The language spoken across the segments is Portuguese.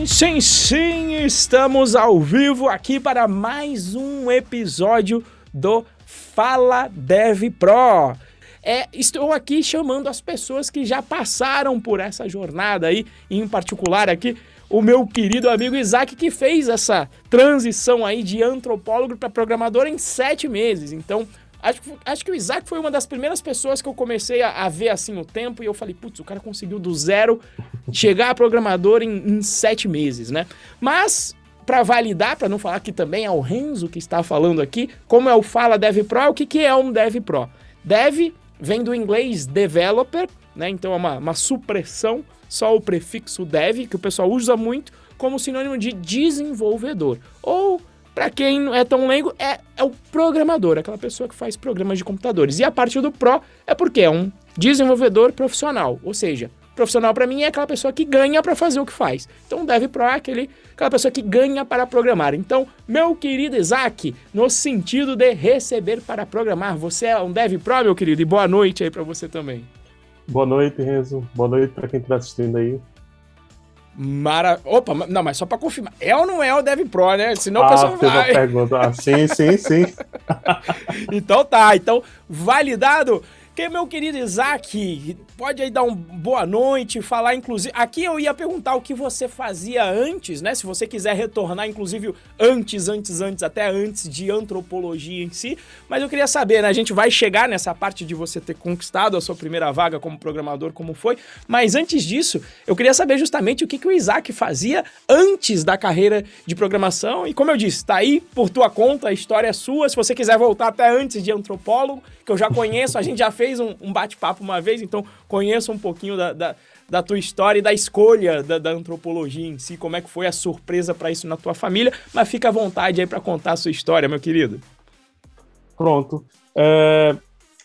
Sim, sim, sim, estamos ao vivo aqui para mais um episódio do Fala Dev Pro. É, estou aqui chamando as pessoas que já passaram por essa jornada aí, em particular aqui o meu querido amigo Isaac, que fez essa transição aí de antropólogo para programador em sete meses. Então, Acho, acho que o Isaac foi uma das primeiras pessoas que eu comecei a, a ver assim o tempo e eu falei, putz, o cara conseguiu do zero chegar a programador em, em sete meses, né? Mas, para validar, para não falar que também é o Renzo que está falando aqui, como é o Fala Dev Pro, o que, que é um Dev Pro? Dev vem do inglês developer, né? Então é uma, uma supressão, só o prefixo dev, que o pessoal usa muito como sinônimo de desenvolvedor. Ou para quem não é tão leigo, é, é o programador, aquela pessoa que faz programas de computadores. E a parte do Pro é porque é um desenvolvedor profissional, ou seja, profissional para mim é aquela pessoa que ganha para fazer o que faz. Então, Dev Pro é aquele, aquela pessoa que ganha para programar. Então, meu querido Isaac, no sentido de receber para programar, você é um Dev Pro, meu querido, e boa noite aí para você também. Boa noite, Renzo. Boa noite para quem está assistindo aí. Mara... Opa, não, mas só para confirmar. É ou não é o Dev Pro, né? Senão ah, o pessoal vai. Pergunta. Ah, sim, sim, sim. então tá. Então, validado. Meu querido Isaac, pode aí dar uma boa noite, falar inclusive. Aqui eu ia perguntar o que você fazia antes, né? Se você quiser retornar, inclusive, antes, antes, antes, até antes de antropologia em si. Mas eu queria saber, né? A gente vai chegar nessa parte de você ter conquistado a sua primeira vaga como programador, como foi. Mas antes disso, eu queria saber justamente o que, que o Isaac fazia antes da carreira de programação. E como eu disse, tá aí por tua conta, a história é sua. Se você quiser voltar até antes de antropólogo, que eu já conheço, a gente já fez um, um bate-papo uma vez, então conheça um pouquinho da, da, da, tua história e da escolha da, da antropologia em si, como é que foi a surpresa para isso na tua família, mas fica à vontade aí para contar a sua história, meu querido. Pronto. É,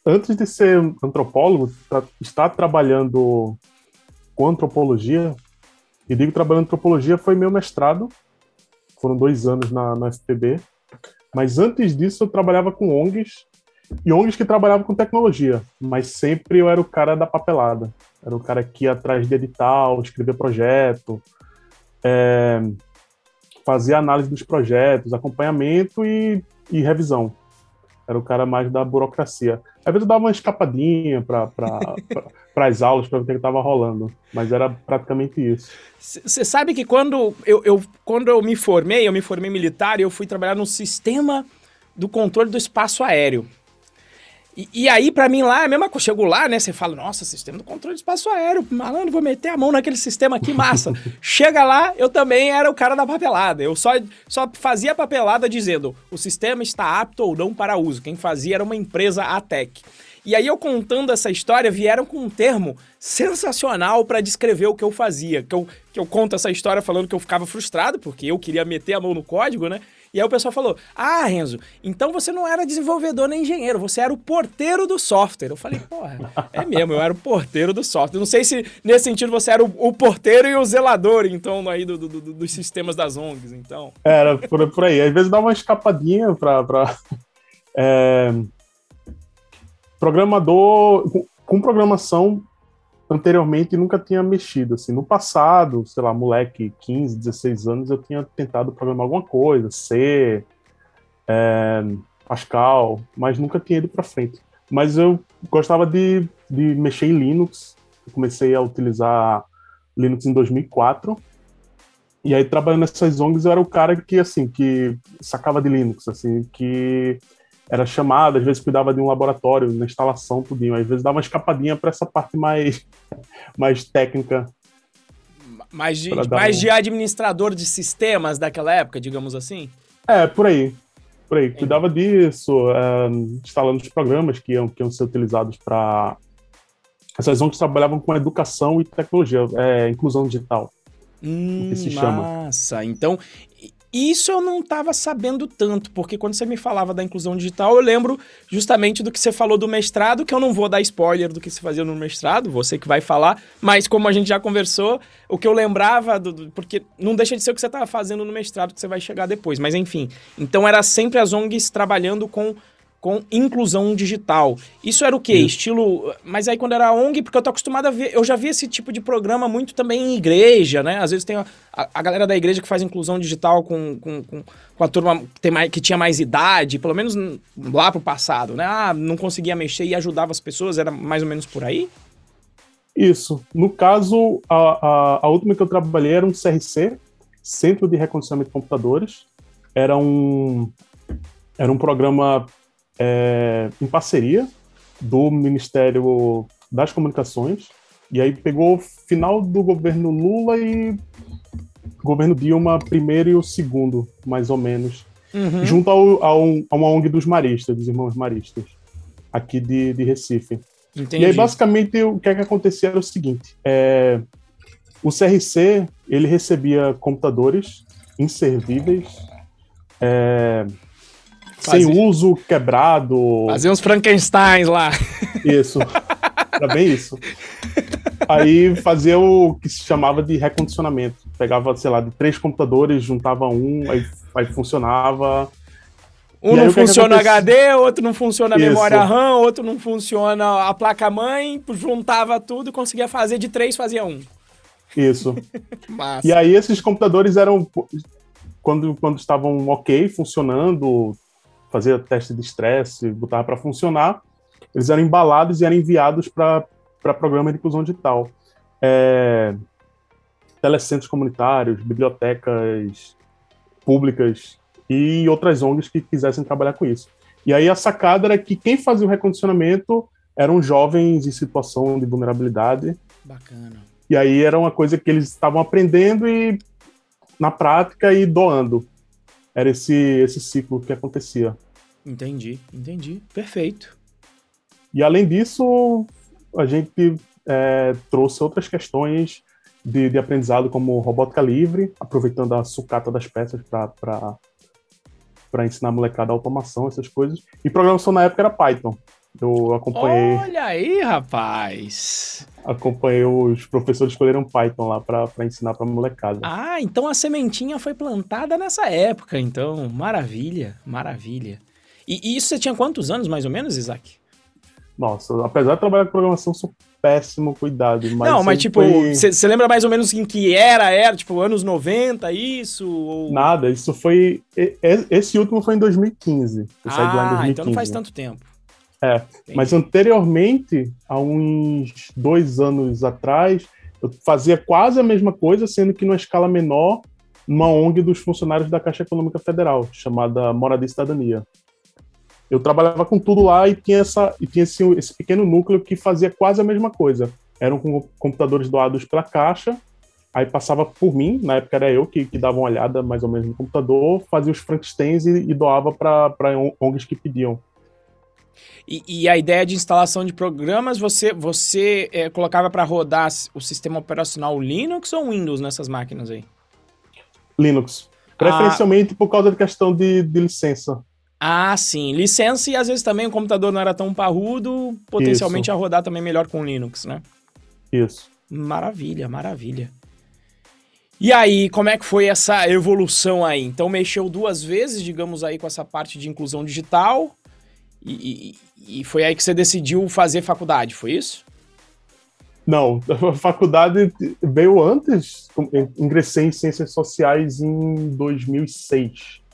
antes de ser antropólogo, estar trabalhando com antropologia, e digo trabalhando antropologia foi meu mestrado, foram dois anos na, na FPB, mas antes disso eu trabalhava com ONGs ONGs que trabalhavam com tecnologia, mas sempre eu era o cara da papelada. Era o cara que ia atrás de edital, escrever projeto, é, fazia análise dos projetos, acompanhamento e, e, revisão. Era o cara mais da burocracia. Às vezes eu dava uma escapadinha para pra, as aulas para ver o que estava rolando, mas era praticamente isso. Você sabe que quando eu, eu, quando eu me formei, eu me formei militar e eu fui trabalhar no sistema do controle do espaço aéreo. E, e aí, para mim, lá é a mesma coisa. Chego lá, né? Você fala, nossa, sistema do controle de espaço aéreo, malandro, vou meter a mão naquele sistema aqui, massa. Chega lá, eu também era o cara da papelada. Eu só, só fazia papelada dizendo, o sistema está apto ou não para uso. Quem fazia era uma empresa ATEC. E aí, eu contando essa história, vieram com um termo sensacional para descrever o que eu fazia. Que eu, que eu conto essa história falando que eu ficava frustrado, porque eu queria meter a mão no código, né? E aí o pessoal falou: Ah, Renzo, então você não era desenvolvedor nem engenheiro, você era o porteiro do software. Eu falei, porra, é mesmo, eu era o porteiro do software. Não sei se nesse sentido você era o, o porteiro e o zelador, então, aí do, do, do, dos sistemas das ONGs, então. Era por, por aí. Às vezes dá uma escapadinha pra. pra é, programador. Com, com programação, anteriormente nunca tinha mexido. Assim, no passado, sei lá, moleque, 15, 16 anos, eu tinha tentado programar alguma coisa, C, é, Pascal, mas nunca tinha ido para frente. Mas eu gostava de, de mexer em Linux. Eu comecei a utilizar Linux em 2004. E aí, trabalhando nessas ONGs, eu era o cara que, assim, que sacava de Linux, assim, que era chamado, às vezes cuidava de um laboratório, na instalação, tudinho. Às vezes dava uma escapadinha para essa parte mais, mais técnica. Mais de, mais um... de administrador de sistemas daquela época, digamos assim? É, por aí. Por aí. Cuidava disso, é, instalando os programas que iam, que iam ser utilizados para. Essas ONGs trabalhavam com educação e tecnologia, é, inclusão digital. Hum, que se chama. Massa. Então, isso eu não estava sabendo tanto, porque quando você me falava da inclusão digital, eu lembro justamente do que você falou do mestrado, que eu não vou dar spoiler do que se fazia no mestrado, você que vai falar, mas como a gente já conversou, o que eu lembrava, do, do, porque não deixa de ser o que você estava fazendo no mestrado, que você vai chegar depois, mas enfim. Então era sempre as ONGs trabalhando com com inclusão digital. Isso era o quê? Isso. Estilo. Mas aí quando era ONG, porque eu tô acostumado a ver. Eu já vi esse tipo de programa muito também em igreja, né? Às vezes tem a, a galera da igreja que faz inclusão digital com, com, com, com a turma que, tem mais, que tinha mais idade, pelo menos lá pro passado, né? Ah, não conseguia mexer e ajudava as pessoas, era mais ou menos por aí? Isso. No caso, a, a, a última que eu trabalhei era um CRC, Centro de Recondicionamento de Computadores. Era um, era um programa é, em parceria do Ministério das Comunicações. E aí pegou o final do governo Lula e governo Dilma primeiro e o segundo, mais ou menos. Uhum. Junto ao, ao, a uma ONG dos maristas, dos irmãos maristas, aqui de, de Recife. Entendi. E aí, basicamente, o que, é que acontecia era o seguinte: é, o CRC ele recebia computadores inservíveis, é, sem uso, quebrado. Fazia uns Frankensteins lá. Isso. Era bem isso. Aí fazia o que se chamava de recondicionamento. Pegava, sei lá, de três computadores, juntava um, aí, aí funcionava. Um não funciona HD, outro não funciona a memória RAM, outro não funciona a placa-mãe, juntava tudo e conseguia fazer de três, fazia um. Isso. e aí esses computadores eram, quando, quando estavam ok, funcionando, fazia teste de estresse, botava para funcionar, eles eram embalados e eram enviados para programa de inclusão digital. É, telecentros comunitários, bibliotecas públicas e outras ONGs que quisessem trabalhar com isso. E aí a sacada era que quem fazia o recondicionamento eram jovens em situação de vulnerabilidade. Bacana. E aí era uma coisa que eles estavam aprendendo e na prática e doando. Era esse esse ciclo que acontecia. Entendi, entendi. Perfeito. E além disso, a gente é, trouxe outras questões de, de, aprendizado como robótica livre, aproveitando a sucata das peças para ensinar a molecada a automação, essas coisas. E programação na época era Python. Eu acompanhei. Olha aí, rapaz! Acompanhei os professores escolheram Python lá para ensinar para molecada. Ah, então a sementinha foi plantada nessa época, então. Maravilha, maravilha. E, e isso você tinha quantos anos, mais ou menos, Isaac? Nossa, apesar de trabalhar com programação, sou péssimo cuidado. Mas não, mas tipo, você foi... lembra mais ou menos em que era? Era, tipo, anos 90, isso? Ou... Nada, isso foi. Esse último foi em 2015. Eu ah, saí de lá em 2015. então não faz tanto tempo. É, Entendi. mas anteriormente, há uns dois anos atrás, eu fazia quase a mesma coisa, sendo que numa escala menor, numa ONG dos funcionários da Caixa Econômica Federal, chamada Moradia e Cidadania eu trabalhava com tudo lá e tinha, essa, e tinha esse, esse pequeno núcleo que fazia quase a mesma coisa. Eram com computadores doados pela caixa, aí passava por mim, na época era eu que, que dava uma olhada mais ou menos no computador, fazia os Frankensteins e, e doava para ONGs que pediam. E, e, a ideia de instalação de programas, você, você é, colocava para rodar o sistema operacional Linux ou Windows nessas máquinas aí? Linux. Preferencialmente ah. por causa da questão de, de licença. Ah, sim. Licença e às vezes também o computador não era tão parrudo, potencialmente Isso. a rodar também melhor com Linux, né? Isso. Maravilha, maravilha. E aí, como é que foi essa evolução aí? Então, mexeu duas vezes, digamos aí, com essa parte de inclusão digital. E, e, e foi aí que você decidiu fazer faculdade, foi isso? Não, a faculdade veio antes. Ingressei em Ciências Sociais em 2006.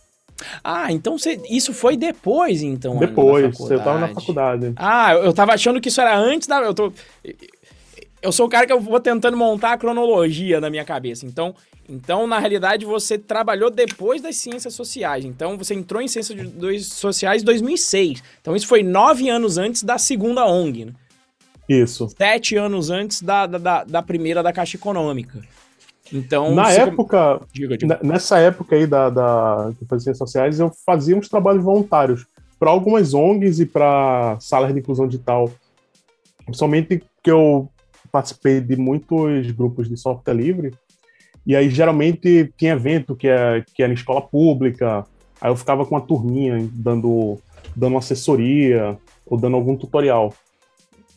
Ah, então você, isso foi depois, então? Depois, eu tava na faculdade. Ah, eu tava achando que isso era antes da. Eu, tô, eu sou o cara que eu vou tentando montar a cronologia na minha cabeça. Então, então, na realidade, você trabalhou depois das ciências sociais. Então, você entrou em ciências sociais em 2006. Então, isso foi nove anos antes da segunda ONG. Né? Isso. Sete anos antes da, da, da primeira da Caixa Econômica. Então, na época, diga, diga. nessa época aí da, da de ciências sociais, eu fazia uns trabalhos voluntários para algumas ONGs e para salas de inclusão digital. Principalmente que eu participei de muitos grupos de software livre, e aí geralmente tinha evento que, é, que era em escola pública, aí eu ficava com uma turminha dando, dando assessoria ou dando algum tutorial.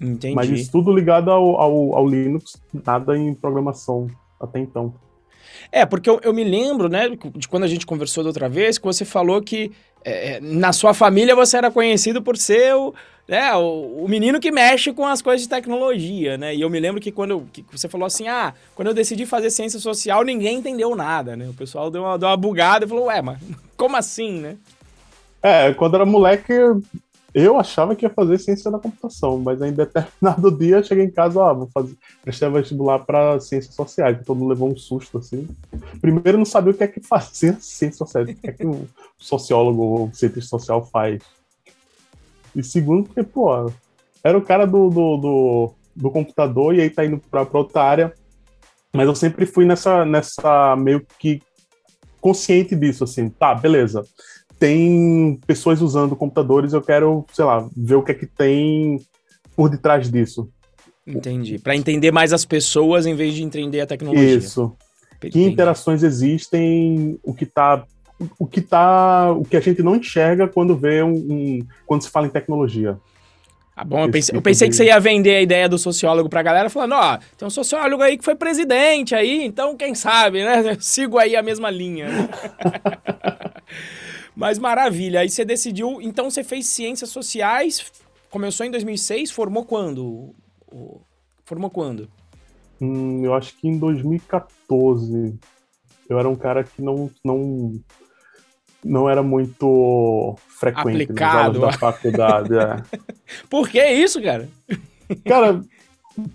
Entendi. Mas isso tudo ligado ao, ao, ao Linux, nada em programação até então. É, porque eu, eu, me lembro, né, de quando a gente conversou da outra vez, que você falou que é, na sua família você era conhecido por ser o, né, o, o, menino que mexe com as coisas de tecnologia, né? E eu me lembro que quando que você falou assim, ah, quando eu decidi fazer ciência social, ninguém entendeu nada, né? O pessoal deu uma, deu uma bugada e falou, ué, mas como assim, né? É, quando era moleque, eu achava que ia fazer ciência da computação, mas em determinado dia eu cheguei em casa, ó, vou fazer, prestar vestibular para ciências sociais, todo levou um susto assim. Primeiro não sabia o que é que fazia ciências sociais, o que é que um sociólogo ou cientista social faz. E segundo, porque, pô, era o cara do, do, do, do computador e aí tá indo para outra área. Mas eu sempre fui nessa, nessa meio que consciente disso, assim, tá, beleza tem pessoas usando computadores, eu quero, sei lá, ver o que é que tem por detrás disso. Entendi. Para entender mais as pessoas em vez de entender a tecnologia. Isso. Entendi. Que interações existem, o que tá o que tá, o que a gente não enxerga quando vê um, um quando se fala em tecnologia. Ah, bom, eu pensei, tipo eu pensei de... que você ia vender a ideia do sociólogo pra galera, falando, ó, tem um sociólogo aí que foi presidente aí, então quem sabe, né? Sigo aí a mesma linha. Mas maravilha. Aí você decidiu. Então você fez ciências sociais, começou em 2006, formou quando? Formou quando? Hum, eu acho que em 2014. Eu era um cara que não, não, não era muito frequente Aplicado. aulas da faculdade. é. Por que isso, cara? Cara,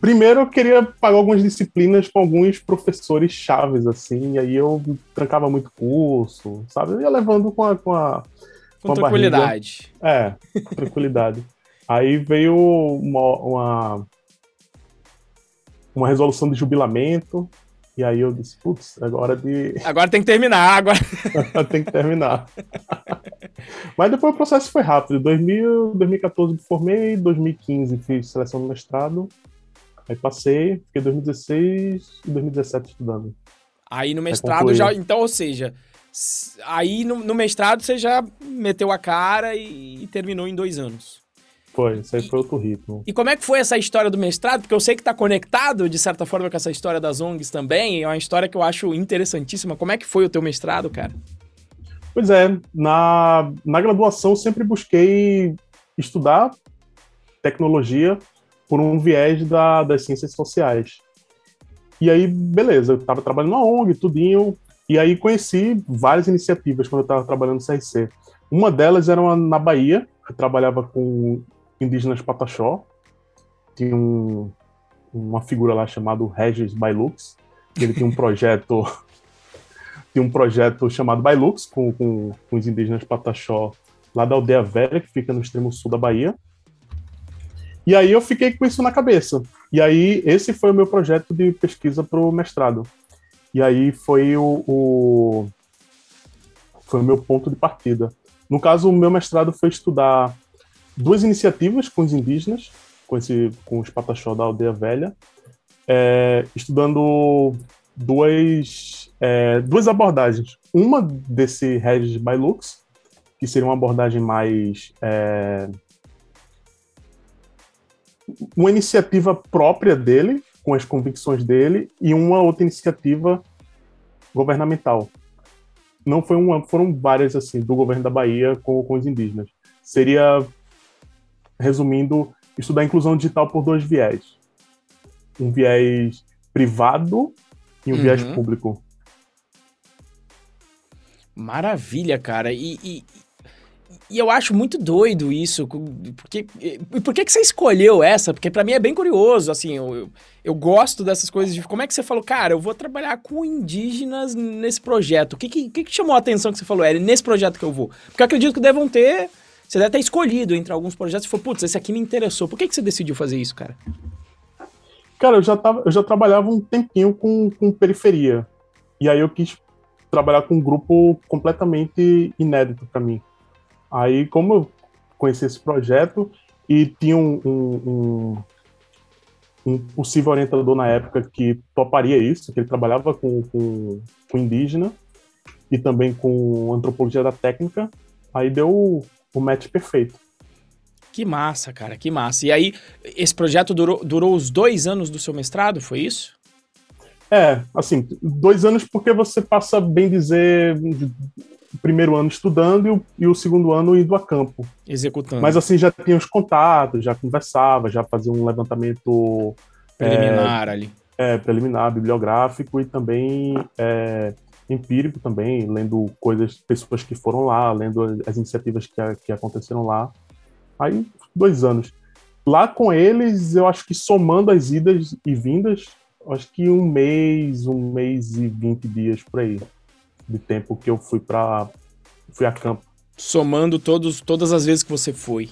Primeiro, eu queria pagar algumas disciplinas com alguns professores chaves, assim, e aí eu trancava muito curso, sabe? Eu ia levando com a. Com, a, com, com tranquilidade. Barriga. É, com tranquilidade. aí veio uma, uma, uma resolução de jubilamento, e aí eu disse, putz, agora de. Agora tem que terminar, agora. tem que terminar. Mas depois o processo foi rápido. 2000, 2014 me formei, 2015 fiz seleção do mestrado. Aí passei, fiquei 2016 e 2017 estudando. Aí no mestrado já. Então, ou seja, aí no, no, mestrado você já meteu a cara e, e, terminou em dois anos. Foi, isso aí e, foi outro ritmo. E como é que foi essa história do mestrado? Porque eu sei que está conectado, de certa forma, com essa história das ONGs também. É uma história que eu acho interessantíssima. Como é que foi o teu mestrado, cara? Pois é, na, na graduação eu sempre busquei estudar tecnologia por um viés da, das ciências sociais. E aí, beleza, eu estava trabalhando na ONG, tudinho, e aí conheci várias iniciativas quando eu estava trabalhando no CRC. Uma delas era uma, na Bahia, eu trabalhava com indígenas Pataxó, tinha um, uma figura lá chamado Regis Bailux, ele tinha um projeto tinha um projeto chamado Bailux com, com, com os indígenas Pataxó lá da aldeia velha, que fica no extremo sul da Bahia. E aí eu fiquei com isso na cabeça. E aí esse foi o meu projeto de pesquisa para o mestrado. E aí foi o, o, foi o meu ponto de partida. No caso, o meu mestrado foi estudar duas iniciativas com os indígenas, com, esse, com os pataxó da aldeia velha, é, estudando duas, é, duas abordagens. Uma desse Regis Bailux, que seria uma abordagem mais é, uma iniciativa própria dele, com as convicções dele, e uma outra iniciativa governamental. Não foi uma, foram várias assim do governo da Bahia com, com os indígenas. Seria, resumindo, estudar a inclusão digital por dois viés: um viés privado e um uhum. viés público. Maravilha, cara. E, e, e eu acho muito doido isso. Porque, por que, que você escolheu essa? Porque para mim é bem curioso, assim, eu, eu, eu, gosto dessas coisas. De, como é que você falou, cara, eu vou trabalhar com indígenas nesse projeto? O que, que, que chamou a atenção que você falou, é nesse projeto que eu vou? Porque eu acredito que devam ter. Você deve ter escolhido entre alguns projetos e falou, putz, esse aqui me interessou. Por que, que você decidiu fazer isso, cara? Cara, eu já, tava, eu já trabalhava um tempinho com, com periferia. E aí eu quis trabalhar com um grupo completamente inédito para mim Aí, como eu conheci esse projeto e tinha um, um, um, possível orientador na época que toparia isso, que ele trabalhava com, com, com indígena e também com antropologia da técnica, aí deu o, o match perfeito. Que massa, cara, que massa. E aí, esse projeto durou, durou os dois anos do seu mestrado, foi isso? É, assim, dois anos porque você passa, bem dizer, o primeiro ano estudando e o, e o, segundo ano indo a campo. Executando. Mas assim, já tinha os contatos, já conversava, já fazia um levantamento... Preliminar é, ali. É, preliminar, bibliográfico e também é, empírico também, lendo coisas, pessoas que foram lá, lendo as iniciativas que, que aconteceram lá. Aí, dois anos. Lá com eles, eu acho que somando as idas e vindas, acho que um mês, um mês e vinte dias por aí de tempo que eu fui para fui a campo. Somando todos, todas as vezes que você foi.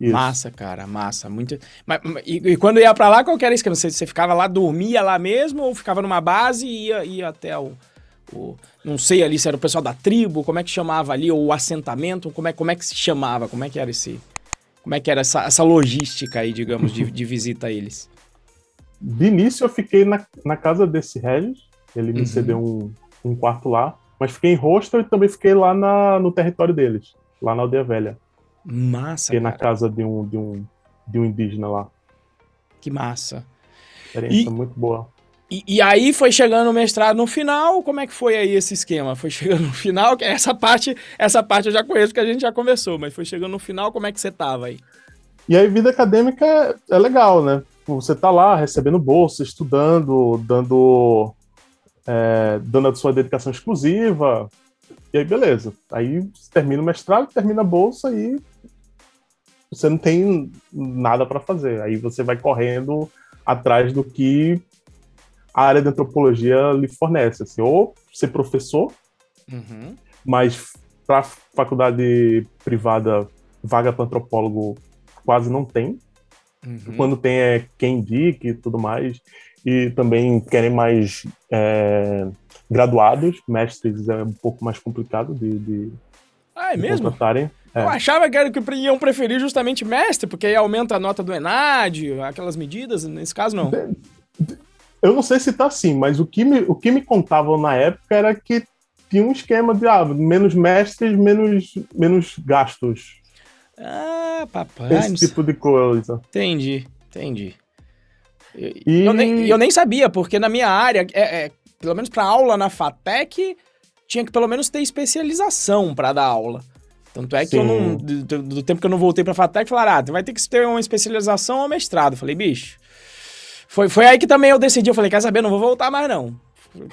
Isso. Massa, cara, massa. Muito... Mas, e, e quando ia para lá, qual que era o esquema? Você, você ficava lá, dormia lá mesmo, ou ficava numa base e ia, ia até o, o, Não sei ali se era o pessoal da tribo, como é que chamava ali, ou o assentamento, como é, como é que se chamava, como é que era esse. Como é que era essa, essa logística aí, digamos, de, de visita a eles? De início eu fiquei na, na casa desse Regis, ele me uhum. cedeu um, um quarto lá, mas fiquei em hostel e também fiquei lá na, no território deles, lá na Aldeia Velha. Massa, Fiquei cara. na casa de um, de, um, de um indígena lá. Que massa. Experiência e, muito boa. E, e, aí foi chegando o mestrado no final, como é que foi aí esse esquema? Foi chegando no final, que essa parte, essa parte eu já conheço que a gente já conversou, mas foi chegando no final, como é que você tava aí? E aí, vida acadêmica é, é legal, né? Você tá lá recebendo bolsa, estudando, dando, é, dando a sua dedicação exclusiva, e aí beleza. Aí termina o mestrado, termina a bolsa e você não tem nada para fazer. Aí você vai correndo atrás do que a área de antropologia lhe fornece, assim, ou ser professor, uhum. mas para faculdade privada, vaga para antropólogo quase não tem. Uhum. Quando tem é quem indique e tudo mais. E também querem mais é, graduados, mestres é um pouco mais complicado de, de, ah, é mesmo? contratarem. É. Eu achava que, era que iam preferir justamente mestre, porque aí aumenta a nota do ENAD, aquelas medidas, nesse caso não. Eu não sei se tá assim, mas o que me, o que me contavam na época era que tinha um esquema de ah, menos mestres, menos, menos gastos. Ah, papai. Esse tipo de coisa. Entendi, entendi. E... Eu, nem, eu nem sabia, porque na minha área, é, é pelo menos para aula na FATEC, tinha que pelo menos ter especialização para dar aula. Tanto é que Sim. eu não. Do, do, tempo que eu não voltei pra FATEC, falaram: ah, vai ter que ter uma especialização ou mestrado. Eu falei, bicho. Foi, foi aí que também eu decidi. Eu falei, quer saber? Não vou voltar mais, não.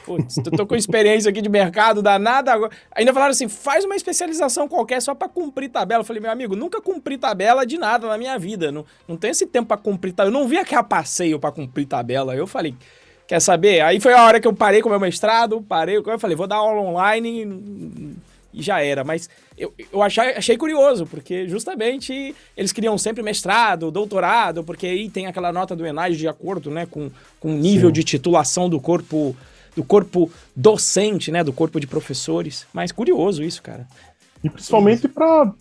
Putz, eu tô com experiência aqui de mercado danada. Agora... Ainda falaram assim: faz uma especialização qualquer só para cumprir tabela. Eu falei, meu amigo, nunca cumpri tabela de nada na minha vida. Não, não tenho esse tempo para cumprir tabela. Eu não vi aquele passeio para cumprir tabela. Eu falei, Quer saber? Aí foi a hora que eu parei com o meu mestrado, parei, eu falei, vou dar aula online e já era. Mas eu, eu achei, achei curioso, porque justamente eles queriam sempre mestrado, doutorado, porque aí tem aquela nota do ENAD de acordo né, com, com o nível Sim. de titulação do corpo do corpo docente, né, do corpo de professores. Mas curioso isso, cara. E principalmente para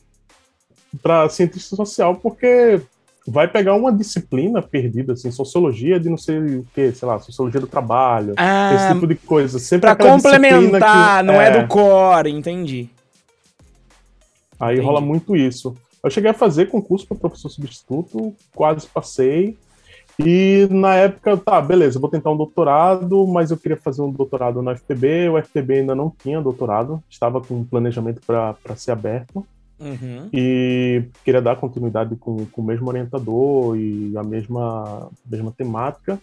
para cientista social, porque vai pegar uma disciplina perdida, assim, sociologia de não sei o que, sei lá, sociologia do trabalho, ah, esse tipo de coisa. Sempre pra complementar, que, não é, é, do core, entendi. Aí entendi. rola muito isso. Eu cheguei a fazer concurso para professor substituto, quase passei. E na época, tá, beleza, vou tentar um doutorado, mas eu queria fazer um doutorado na UFPB. O UFPB ainda não tinha doutorado, estava com um planejamento para ser aberto. Uhum. E queria dar continuidade com, com o mesmo orientador e a mesma, mesma temática.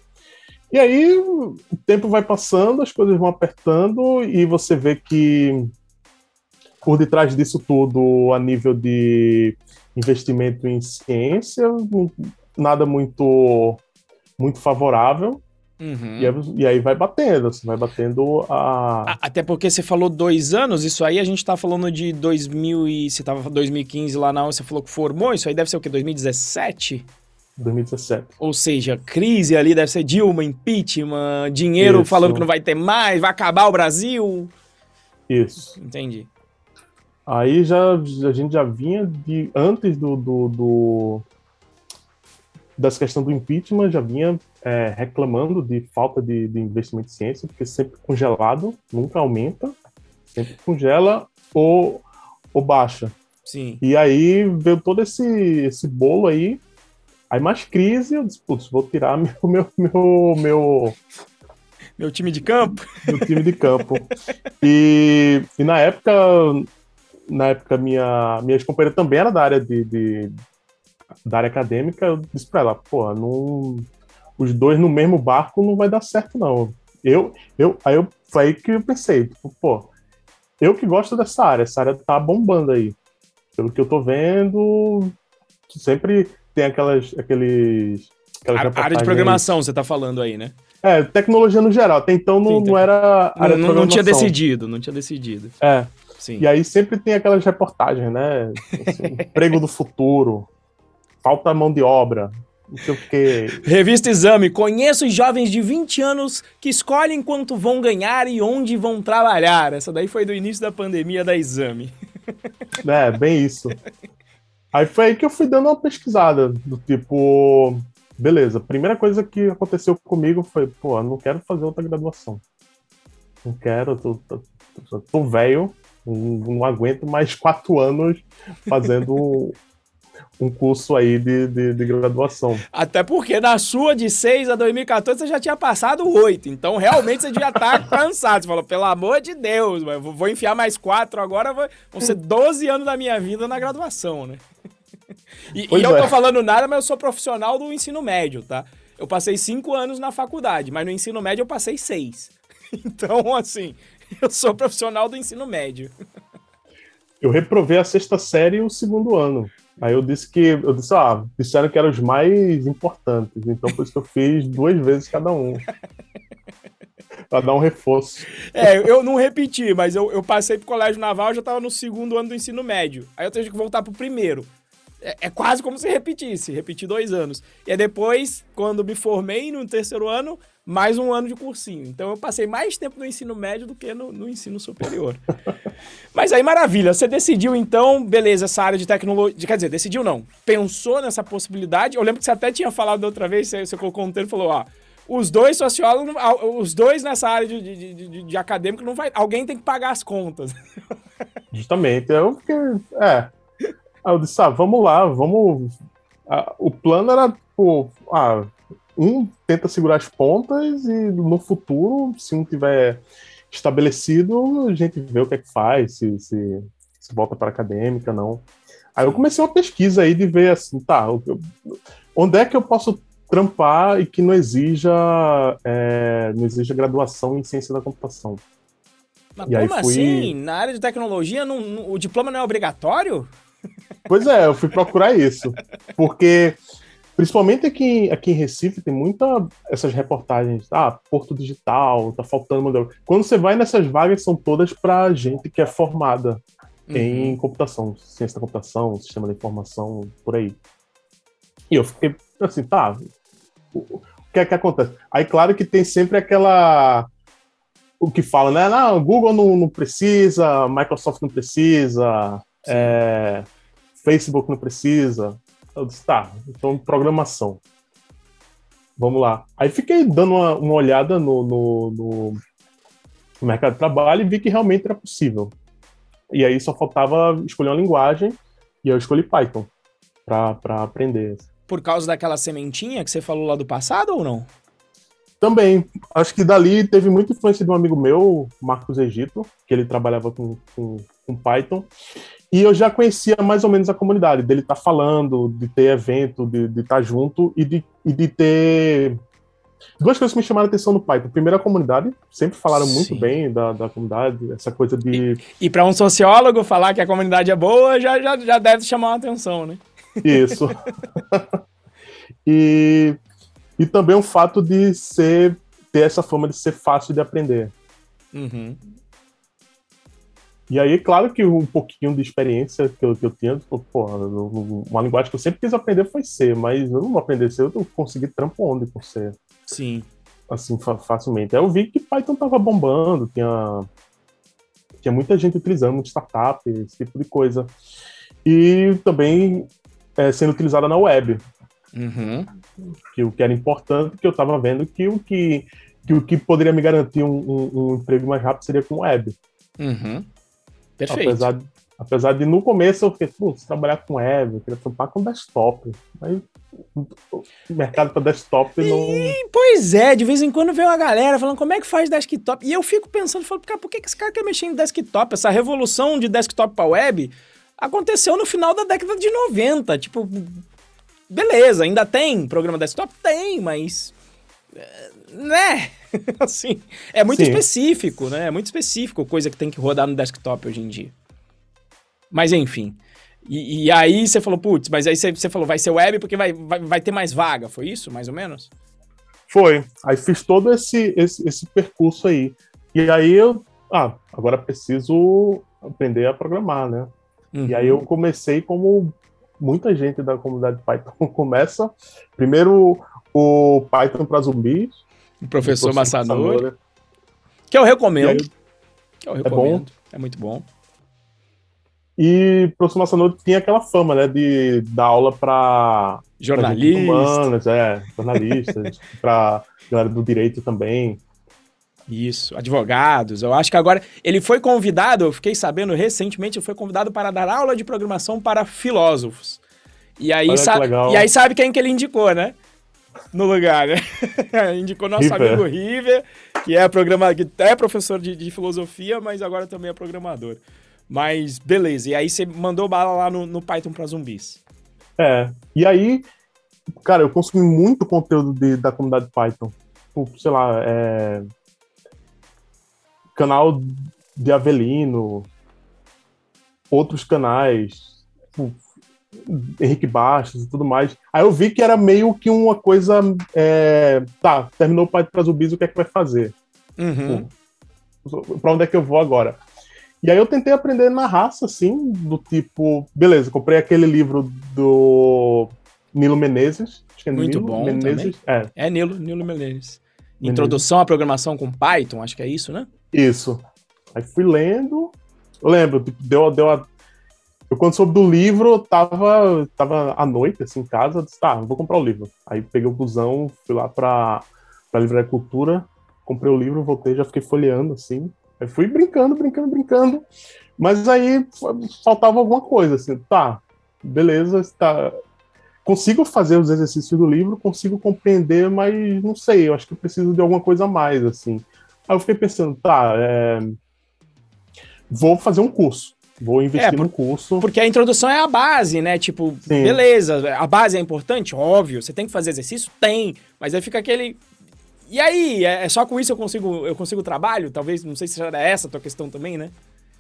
E aí o tempo vai passando, as coisas vão apertando e você vê que por detrás disso tudo, a nível de investimento em ciência, nada muito muito favorável. Uhum. E, aí vai batendo, você vai batendo a. Até porque você falou dois anos, isso aí a gente tá falando de 2000 e. Você tava 2015 lá na você falou que formou, isso aí deve ser o quê? 2017? 2017. Ou seja, crise ali deve ser Dilma, impeachment, dinheiro isso. falando que não vai ter mais, vai acabar o Brasil. Isso. Entendi. Aí já a gente já vinha de antes do, do, do dessa questão do impeachment, já vinha é, reclamando de falta de, de, investimento em ciência, porque sempre congelado, nunca aumenta, sempre congela ou, ou baixa. Sim. E aí veio todo esse, esse bolo aí, aí mais crise, eu disse, putz, vou tirar meu, meu, meu, meu Meu time de campo? Meu time de campo. E, e na época, na época, minha, minha ex-companheira também era da área de, de, da área acadêmica. Eu disse pra ela, pô, não, os dois no mesmo barco não vai dar certo, não. Eu, eu, aí eu, foi aí que eu pensei, tipo, pô, eu que gosto dessa área, essa área tá bombando aí. Pelo que eu tô vendo, sempre tem aquelas, aqueles. Aquelas a área de programação, aí. você tá falando aí, né? É, tecnologia no geral. Até então não, Sim, não era. Área não, não tinha decidido, não tinha decidido. É. Sim. E aí sempre tem aquelas reportagens, né? Assim, emprego do futuro, falta mão de obra, não sei o quê. Revista Exame. Conheço jovens de 20 anos que escolhem quanto vão ganhar e onde vão trabalhar. Essa daí foi do início da pandemia da Exame. É, bem isso. Aí foi aí que eu fui dando uma pesquisada, do tipo, beleza, primeira coisa que aconteceu comigo foi, pô, não quero fazer outra graduação. Não quero, tô, tô, tô, tô velho, não, não, aguento mais quatro anos fazendo um curso aí de, de, de, graduação. Até porque na sua de 6 a 2014 você já tinha passado 8, então realmente você devia estar tá cansado. Você falou, pelo amor de Deus, vou enfiar mais 4 agora, vão ser 12 anos da minha vida na graduação, né? E, e eu é. tô falando nada, mas eu sou profissional do ensino médio, tá? Eu passei 5 anos na faculdade, mas no ensino médio eu passei 6. Então, assim, eu sou profissional do ensino médio. Eu reprovei a sexta série o segundo ano. Aí eu disse que, eu disse, ah, disseram que eram os mais importantes, então por isso que eu fiz duas vezes cada um. pra dar um reforço. É, eu não repeti, mas eu, eu passei pro colégio naval, já tava no segundo ano do ensino médio. Aí eu tenho que voltar pro primeiro. É, é, quase como se repetisse, repeti dois anos. E aí depois, quando me formei no terceiro ano, mais um ano de cursinho. Então eu passei mais tempo no ensino médio do que no, no ensino superior. Mas aí, maravilha. Você decidiu, então, beleza, essa área de tecnologia. Quer dizer, decidiu não. Pensou nessa possibilidade. Eu lembro que você até tinha falado da outra vez, você, você colocou um termo e falou: ó, os dois sociólogos, os dois nessa área de, de, de, de acadêmico, não vai. Alguém tem que pagar as contas. Justamente. Eu fiquei. É. Eu disse, ah, vamos lá, vamos. Ah, o plano era, tipo, ah, um tenta segurar as pontas e no futuro, se um tiver estabelecido, a gente vê o que é que faz, se, se, se volta para acadêmica, não. Aí eu comecei uma pesquisa aí de ver assim, tá, onde é que eu posso trampar e que não exija, é, não exija graduação em ciência da computação. Mas e como fui... assim? Na área de tecnologia, não, não, o diploma não é obrigatório? Pois é, eu fui procurar isso. Porque, principalmente aqui, aqui em Recife, tem muita essas reportagens. Ah, Porto Digital, tá faltando modelo. Quando você vai nessas vagas, são todas para gente que é formada uhum. em computação, ciência da computação, sistema de informação, por aí. E eu fiquei assim, tá. O que é que acontece? Aí, claro que tem sempre aquela o que fala, né? Não, Google não, não precisa, Microsoft não precisa, é, Facebook não precisa. Eu disse, tá, então programação. Vamos lá. Aí fiquei dando uma, uma olhada no, no, no, mercado de trabalho e vi que realmente era possível. E aí só faltava escolher uma linguagem e eu escolhi Python para aprender. Por causa daquela sementinha que você falou lá do passado ou não? Também. Acho que dali teve muita influência de um amigo meu, Marcos Egito, que ele trabalhava com, com, com Python. E eu já conhecia mais ou menos a comunidade, dele estar tá falando, de ter evento, de estar tá junto e de, e de ter. Duas coisas que me chamaram a atenção no Python. Primeiro, a comunidade. Sempre falaram Sim. muito bem da, da comunidade, essa coisa de. E, e para um sociólogo falar que a comunidade é boa já, já, já deve chamar a atenção, né? Isso. e, e também o fato de ser ter essa forma de ser fácil de aprender. Uhum. E aí, claro que um pouquinho de experiência que eu, que eu tinha, pô, uma linguagem que eu sempre quis aprender foi C, mas eu não vou aprender C, eu consegui trampo onde com C. Sim. Assim, facilmente. Aí eu vi que Python tava bombando, tinha, tinha muita gente utilizando, muita startup, esse tipo de coisa. E também é, sendo utilizada na web. Uhum. Que o que era importante, que eu estava vendo que o que, que o que poderia me garantir um, um, um emprego mais rápido seria com web. Uhum. Perfeito. Apesar, Apesar de no começo eu fiquei, putz, trabalhar com web, eu queria trampar com desktop. Mas o mercado para desktop não. E, pois é, de vez em quando vem uma galera falando como é que faz desktop. E eu fico pensando, falo, cara, por que esse cara quer mexer em desktop? Essa revolução de desktop para web aconteceu no final da década de 90. Tipo, beleza, ainda tem programa desktop? Tem, mas. Eh, né? assim, é muito Sim. específico, né? É muito específico coisa que tem que rodar no desktop hoje em dia. Mas enfim. E, e aí você falou, putz, mas aí você, você, falou, vai ser web porque vai, vai, vai ter mais vaga, foi isso, mais ou menos? Foi. Aí fiz todo esse, esse, esse percurso aí. E aí eu, ah, agora preciso aprender a programar, né? Uhum. E aí eu comecei como muita gente da comunidade Python começa. Primeiro o Python para zumbis. O professor, professor Massanori. Que eu recomendo. Aí, que eu recomendo. É, é muito bom. E professor Massanori tinha aquela fama, né, de dar aula para jornalistas, é, jornalistas, para galera do direito também. Isso, advogados. Eu acho que agora ele foi convidado, eu fiquei sabendo recentemente, ele foi convidado para dar aula de programação para filósofos. E aí, sabe, e aí sabe quem que ele indicou, né? No lugar, né? indicou nosso River. amigo River, que é programa, que é professor de, de filosofia, mas agora também é programador. Mas beleza, e aí você mandou bala lá no, no Python para zumbis. É, e aí, cara, eu consumi muito conteúdo de, da comunidade Python. Tipo, sei lá, é... canal de Avelino, outros canais, tipo, Henrique Bastos e tudo mais. Aí eu vi que era meio que uma coisa. É... Tá, terminou o Python para zumbis, o que é que vai fazer? Uhum. Tipo, pra onde é que eu vou agora? E aí eu tentei aprender na raça, assim, do tipo, beleza, comprei aquele livro do Nilo Menezes. Acho que é Muito Nilo bom Menezes. É. é Nilo, Nilo Menezes. Introdução à programação com Python, acho que é isso, né? Isso. Aí fui lendo. Eu lembro, tipo, deu, deu a... Eu, quando soube do livro, tava, tava à noite, assim, em casa, disse, tá, vou comprar o livro. Aí peguei o busão, fui lá pra, pra Livraria Cultura, comprei o livro, voltei, já fiquei folheando, assim. Eu fui brincando, brincando, brincando. Mas aí faltava alguma coisa, assim, tá, beleza, está. Consigo fazer os exercícios do livro, consigo compreender, mas não sei, eu acho que eu preciso de alguma coisa a mais, assim. Aí eu fiquei pensando, tá, é... vou fazer um curso. Vou investir é, por, no curso. Porque a introdução é a base, né? Tipo, Sim. beleza, a base é importante? Óbvio. Você tem que fazer exercício? Tem. Mas aí fica aquele. E aí, é, é só com isso eu consigo, eu consigo trabalho? Talvez, não sei se era essa a tua questão também, né?